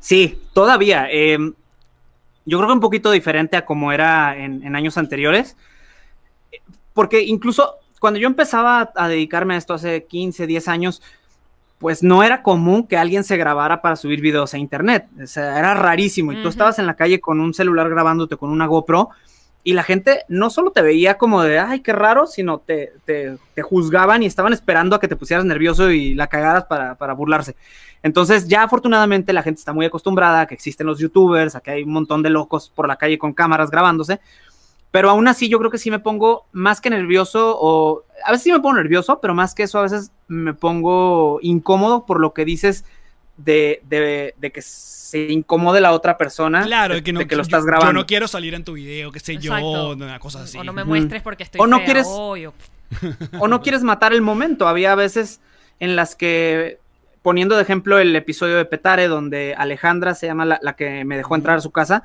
Sí, todavía. eh, yo creo que un poquito diferente a como era en, en años anteriores. Porque incluso cuando yo empezaba a, a dedicarme a esto hace 15, 10 años, pues no era común que alguien se grabara para subir videos a internet. O sea, era rarísimo. Y tú estabas en la calle con un celular grabándote con una GoPro y la gente no solo te veía como de, ay, qué raro, sino te, te, te juzgaban y estaban esperando a que te pusieras nervioso y la cagaras para, para burlarse. Entonces ya afortunadamente la gente está muy acostumbrada a que existen los youtubers, a que hay un montón de locos por la calle con cámaras grabándose, pero aún así yo creo que sí me pongo más que nervioso o a veces sí me pongo nervioso, pero más que eso a veces me pongo incómodo por lo que dices de, de- de que se incomode la otra persona Claro, de, que, no, de que lo yo- estás yo, grabando. no quiero salir en tu video, qué sé yo, Exacto. una cosa así. O no me muestres porque estoy O no fea, quieres- hoy, o- o no quieres matar el momento. Había veces en las que, poniendo de ejemplo el episodio de Petare, donde Alejandra se llama la, la que me dejó entrar a su casa,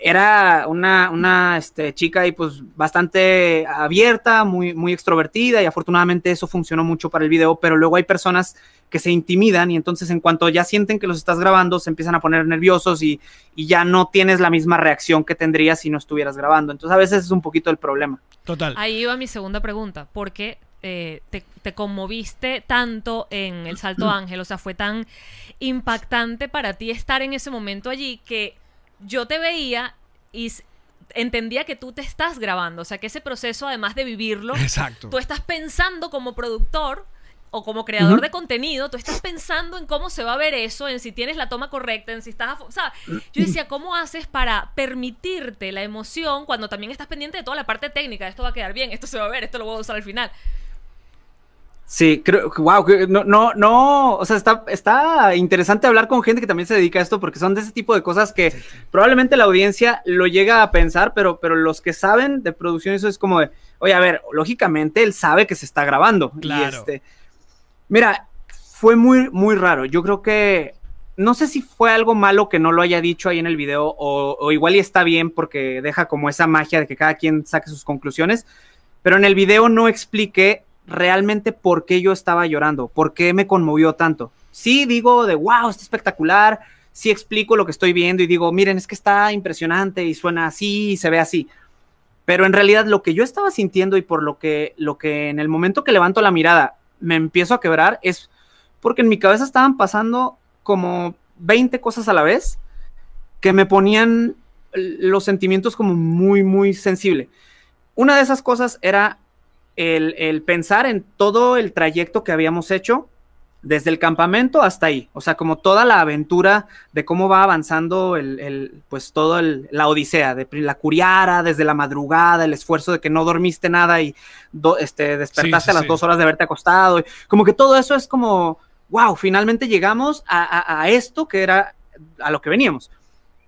era una, una este, chica y pues bastante abierta, muy, muy extrovertida y afortunadamente eso funcionó mucho para el video, pero luego hay personas que se intimidan y entonces en cuanto ya sienten que los estás grabando se empiezan a poner nerviosos y, y ya no tienes la misma reacción que tendrías si no estuvieras grabando. Entonces a veces es un poquito el problema. Total. Ahí iba mi segunda pregunta. ¿Por qué eh, te, te conmoviste tanto en El Salto Ángel? O sea, fue tan impactante para ti estar en ese momento allí que yo te veía y entendía que tú te estás grabando. O sea, que ese proceso, además de vivirlo, Exacto. tú estás pensando como productor o como creador de contenido, tú estás pensando en cómo se va a ver eso, en si tienes la toma correcta, en si estás... a- O sea, yo decía, ¿cómo haces para permitirte la emoción cuando también estás pendiente de toda la parte técnica? Esto va a quedar bien, esto se va a ver, esto lo voy a usar al final. Sí, creo, wow, no, no, no, o sea, está, está interesante hablar con gente que también se dedica a esto porque son de ese tipo de cosas que probablemente la audiencia lo llega a pensar, pero, pero los que saben de producción eso es como de, oye, a ver, lógicamente él sabe que se está grabando. Y Claro. este, mira, fue muy, muy raro. Yo creo que no sé si fue algo malo que no lo haya dicho ahí en el video o, o igual y está bien porque deja como esa magia de que cada quien saque sus conclusiones, pero en el video no expliqué realmente por qué yo estaba llorando, por qué me conmovió tanto. Sí digo de, wow, está espectacular, sí explico lo que estoy viendo y digo, miren, es que está impresionante y suena así y se ve así. Pero en realidad lo que yo estaba sintiendo y por lo que, lo que en el momento que levanto la mirada me empiezo a quebrar es porque en mi cabeza estaban pasando como 20 cosas a la vez que me ponían los sentimientos como muy, muy sensible. Una de esas cosas era el, el pensar en todo el trayecto que habíamos hecho desde el campamento hasta ahí, o sea, como toda la aventura de cómo va avanzando el, el pues todo el, la odisea, de la curiara, desde la madrugada, el esfuerzo de que no dormiste nada y do, este, despertaste Sí, sí, a las sí. dos horas de haberte acostado, y como que todo eso es como, wow, finalmente llegamos a, a- a esto que era a lo que veníamos.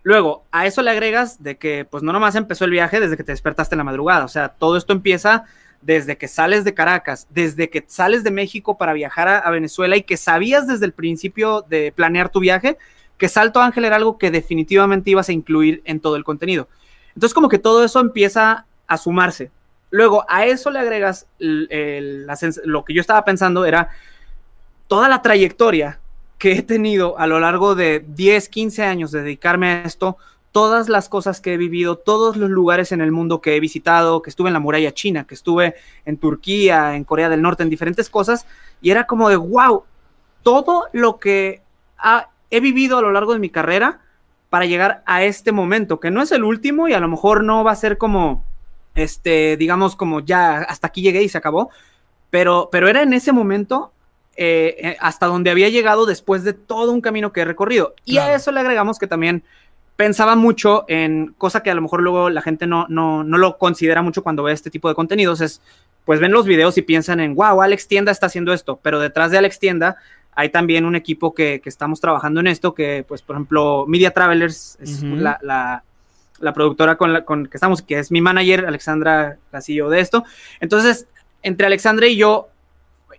Luego, a eso le agregas de que, pues no nomás empezó el viaje desde que te despertaste en la madrugada, o sea, todo esto empieza desde que sales de Caracas, desde que sales de México para viajar a, Venezuela y que sabías desde el principio de planear tu viaje que Salto Ángel era algo que definitivamente ibas a incluir en todo el contenido. Entonces, como que todo eso empieza a sumarse. Luego, a eso le agregas lo que yo estaba pensando era toda la trayectoria que he tenido a lo largo de 10, 15 años de dedicarme a esto, todas las cosas que he vivido, todos los lugares en el mundo que he visitado, que estuve en la muralla china, que estuve en Turquía, en Corea del Norte, en diferentes cosas, y era como de, wow, todo lo que ha- he vivido a lo largo de mi carrera para llegar a este momento, que no es el último y a lo mejor no va a ser como, este, digamos, como ya hasta aquí llegué y se acabó, pero, pero era en ese momento eh, eh, hasta donde había llegado después de todo un camino que he recorrido. Y Claro. a eso le agregamos que también pensaba mucho en cosa que a lo mejor luego la gente no, no, no lo considera mucho cuando ve este tipo de contenidos, es pues ven los videos y piensan en, wow, Alex Tienda está haciendo esto, pero detrás de Alex Tienda hay también un equipo que, que estamos trabajando en esto, que pues por ejemplo Media Travelers es la, la, la productora con la con que estamos, que es mi manager, Alexandra Casillo de esto. Entonces, entre Alexandra y yo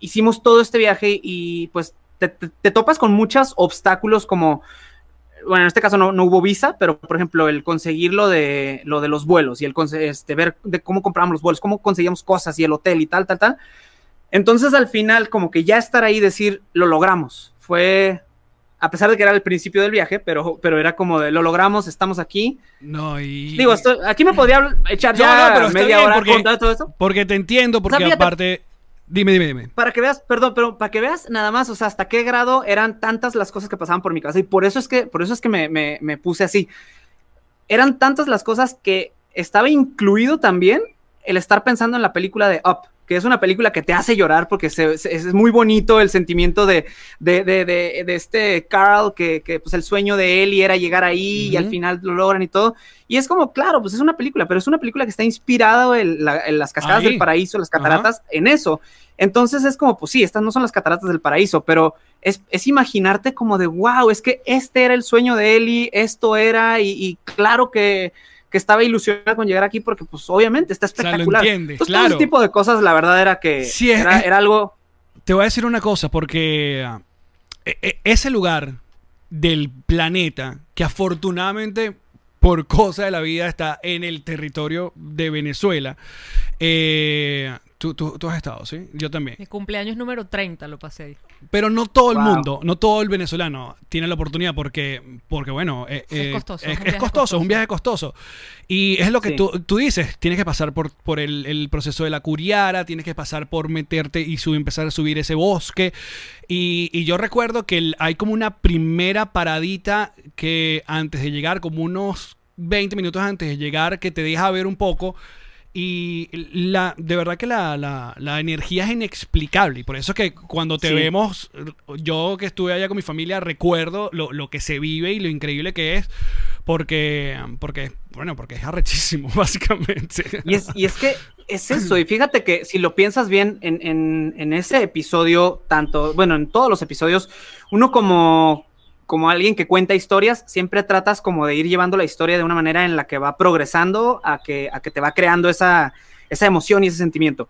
hicimos todo este viaje y pues te, te- te topas con muchos obstáculos como, bueno, en este caso no, no hubo visa, pero por ejemplo el conseguir lo de, lo de los vuelos y el este, ver de cómo compramos los vuelos, cómo conseguíamos cosas y el hotel y tal, tal, tal. Entonces al final como que ya estar ahí y decir, lo logramos. Fue, a pesar de que era el principio del viaje, pero, pero era como de, lo logramos, estamos aquí. No, y. Digo, aquí me podría echar No, ya no, pero media bien, hora porque- todo esto. Porque te entiendo, porque aparte. Dime, dime, dime. para que veas, perdón, pero para que veas nada más, o sea, hasta qué grado eran tantas las cosas que pasaban por mi cabeza y por eso es que, por eso es que me, me- me puse así. Eran tantas las cosas que estaba incluido también el estar pensando en la película de Up, que es una película que te hace llorar porque se- se- es muy bonito el sentimiento de, de, de- de- este Carl, que, que, pues el sueño de él y era llegar ahí y al final lo logran y todo. Y es como, claro, pues es una película, pero es una película que está inspirada en, la- en las cascadas Ahí. del paraíso, las cataratas, en eso. Entonces es como, pues sí, estas no son las cataratas del paraíso, pero es, es imaginarte como de, wow, es que este era el sueño de Eli, esto era, y, y claro que, que estaba ilusionada con llegar aquí porque pues obviamente está O sea, lo espectacular. entiendes, Entonces, todo ese tipo de cosas, la verdad era que Sí, es- era, es- era algo... Te voy a decir una cosa, porque ah, e- e- ese lugar del planeta, que afortunadamente por cosa de la vida está en el territorio de Venezuela, eh, tú, tú- tú has estado, ¿sí? Yo también. Mi cumpleaños número 30 lo pasé ahí. Pero no todo el Wow. mundo, no todo el venezolano tiene la oportunidad porque, porque bueno, eh, Es eh, costoso, Es, costoso, es un viaje costoso. Y es lo que Sí. tú, tú dices, tienes que pasar por, por el, el proceso de la curiara, tienes que pasar por meterte y sub- empezar a subir ese bosque. Y, y yo recuerdo que el- hay como una primera paradita que antes de llegar, como unos 20 minutos antes de llegar, que te deja ver un poco. Y la, de verdad que la, la- la energía es inexplicable. Y por eso es que cuando te Sí. vemos, yo que estuve allá con mi familia, recuerdo lo, lo que se vive y lo increíble que es. Porque, porque, bueno, porque es arrechísimo, básicamente. Y es, y es que es eso, y fíjate que si lo piensas bien en, en- en ese episodio, tanto, bueno, en todos los episodios, uno como, como alguien que cuenta historias, siempre tratas como de ir llevando la historia de una manera en la que va progresando a que, a que te va creando esa, esa emoción y ese sentimiento.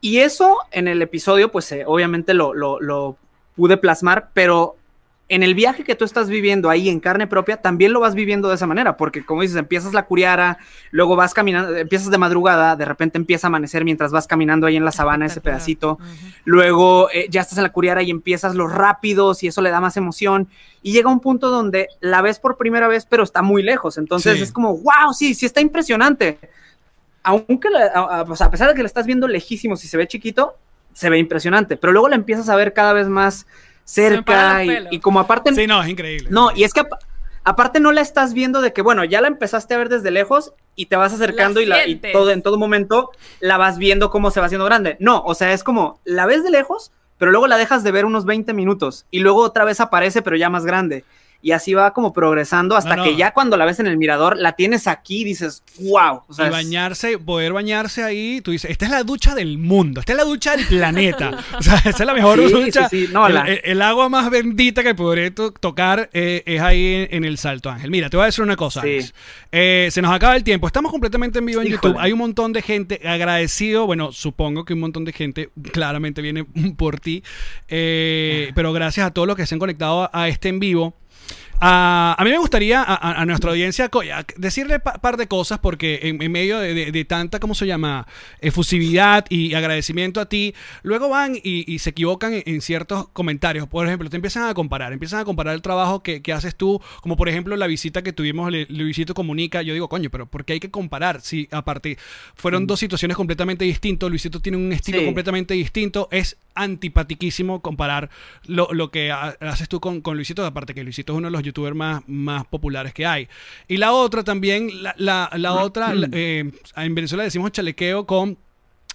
Y eso en el episodio, pues eh, obviamente lo, lo- lo pude plasmar, pero en el viaje que tú estás viviendo ahí en carne propia, también lo vas viviendo de esa manera, porque como dices, empiezas la curiara, luego vas caminando, empiezas de madrugada, de repente empieza a amanecer mientras vas caminando ahí en la sabana ese pedacito, luego eh, ya estás en la curiara y empiezas los rápidos y eso le da más emoción y llega un punto donde la ves por primera vez pero está muy lejos, entonces Sí. es como, wow, sí, sí está impresionante. Aunque la- a, a- pues, a pesar de que la estás viendo lejísimo, si se ve chiquito, se ve impresionante, pero luego la empiezas a ver cada vez más cerca y, y como aparte Sí, no, es increíble. no, y es que apa- aparte no la estás viendo de que, bueno, ya la empezaste a ver desde lejos y te vas acercando y, la, y todo, en todo momento la vas viendo cómo se va haciendo grande. No, o sea, es como, la ves de lejos, pero luego la dejas de ver unos 20 minutos y luego otra vez aparece, pero ya más grande. Y así va como progresando hasta No, no. que ya cuando la ves en el mirador, la tienes aquí y dices, wow. O sea, y es- bañarse, poder bañarse ahí, tú dices, esta es la ducha del mundo, esta es la ducha del planeta. o sea, esa es la mejor Sí, ducha. sí, sí. No, el, la- el- el agua más bendita que podré to- tocar eh, es ahí en, en el Salto Ángel. Mira, te voy a decir una cosa. Alex. Eh, se nos acaba el tiempo. Estamos completamente en vivo en Híjole. YouTube. Hay un montón de gente agradecido. Bueno, supongo que un montón de gente claramente viene por ti. Eh, pero gracias a todos los que se han conectado a este en vivo. Ah, a mí me gustaría a, a- a nuestra audiencia a- decirle un par de cosas porque en, en medio de, de- de tanta, ¿cómo se llama? Efusividad y agradecimiento a ti, luego van y, y se equivocan en, en ciertos comentarios. Por ejemplo, te empiezan a comparar, empiezan a comparar el trabajo que, que haces tú, como por ejemplo la visita que tuvimos, Le- Luisito Comunica. Yo digo, coño, pero ¿por qué hay que comparar? Si aparte fueron dos situaciones completamente distintas, Luisito tiene un estilo Sí. completamente distinto, es antipatiquísimo comparar lo, lo que ha- haces tú con, con Luisito, aparte que Luisito es uno de los youtubers más, más populares que hay. Y la otra también, la, la- la otra, la- eh, en Venezuela decimos chalequeo con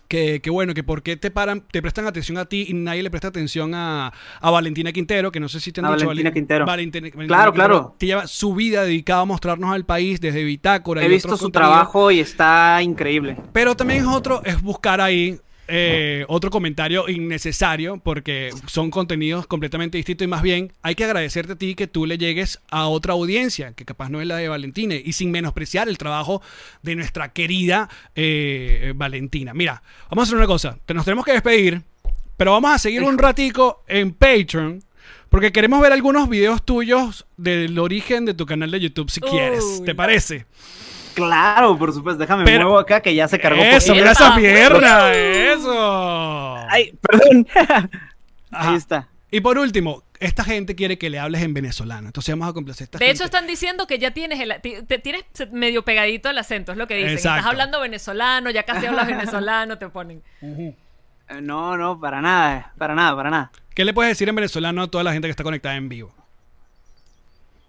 que, que bueno, que por qué te paran, te prestan atención a ti y nadie le presta atención a, a Valentina Quintero, que no sé si te han A dicho. Valentina Valen- Quintero. Valentina- Valentina Claro, Quintero claro. Te lleva su vida dedicada a mostrarnos al país desde Bitácora. he y visto su contenidos. trabajo y está increíble. Pero también es otro, es buscar ahí eh, otro comentario innecesario porque son contenidos completamente distintos y más bien hay que agradecerte a ti que tú le llegues a otra audiencia que capaz no es la de Valentina y sin menospreciar el trabajo de nuestra querida eh, Valentina. Mira, vamos a hacer una cosa, te- nos tenemos que despedir, pero vamos a seguir un ratico en Patreon. Porque queremos ver algunos videos tuyos del origen de tu canal de YouTube, si quieres. ¿Te parece? Claro, por supuesto, déjame Pero- muevo acá que ya se cargó. Eso, mira esa Eso. pierna, eso. Ay, perdón. Ajá. Ahí está. Y por último, esta gente quiere que le hables en venezolano. Entonces vamos a complacer a esta De gente. hecho, están diciendo que ya tienes el, te tienes medio pegadito el acento, es lo que dicen. Exacto. Estás hablando venezolano, ya casi hablas venezolano, te ponen. Eh, No, no, para nada, eh, para nada, para nada. ¿Qué le puedes decir en venezolano a toda la gente que está conectada en vivo?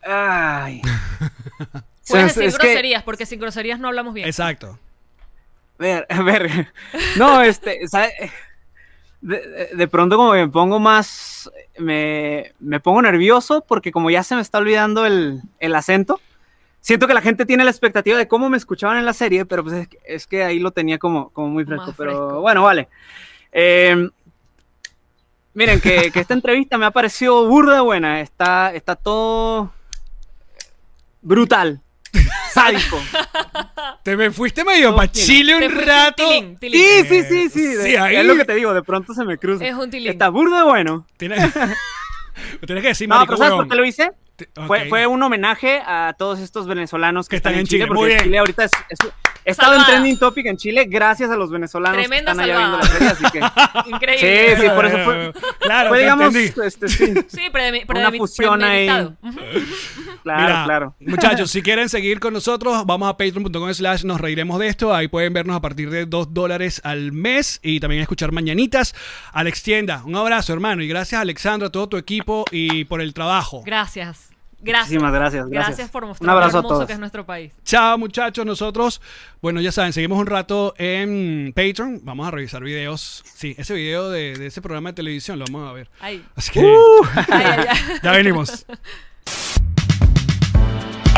Ay. Puedes Es- decir que- groserías, porque sin groserías no hablamos bien. Exacto. ver, a ver. No, este, ¿sabe? De, de- pronto como me pongo más, me, me pongo nervioso porque como ya se me está olvidando el, el acento, siento que la gente tiene la expectativa de cómo me escuchaban en la serie, pero pues es que, es que ahí lo tenía como, como muy fresco. Pero bueno, vale. Eh, miren, que, que esta entrevista me ha parecido burda buena, está, está todo brutal, sádico. Te me fuiste medio No, pa' tiene. Chile un rato. tilín, tilín. Sí, sí, sí, sí. de- Sí, ahí- Es lo que te digo, de pronto se me cruza. Es un tilín. Está burdo bueno. Tienes, tienes que decir, No, pero ¿sabes por qué lo hice? Fue, fue un homenaje a todos estos venezolanos que, están, en Chile. Muy porque bien. Chile ahorita es, es- he estado en trending topic en Chile gracias a los venezolanos Tremenda que están allá viendo la salvada. serie, así que... Increíble. Sí, sí, por eso fue- Claro, fue, digamos, este, sí, Sí, predemi- Una predemi- fusión ahí. claro, Mira, claro. Muchachos, si quieren seguir con nosotros, vamos a patreon.com slash nos reiremos de esto. Ahí pueden vernos a partir de 2 dólares al mes y también escuchar mañanitas. Alex Tienda, un abrazo, hermano. Y gracias, Alexandra, a todo tu equipo y por el trabajo. Gracias. Gracias. Muchísimas gracias, gracias. Gracias por Un mostrar lo abrazo a hermoso todos. que es nuestro país. Chao, muchachos. Nosotros, bueno, ya saben, seguimos un rato en Patreon. Vamos a revisar videos. Sí, ese video de, de ese programa de televisión lo vamos a ver. Ay. Así que ay. ya venimos.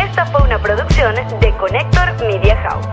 Esta fue una producción de Connector Media House.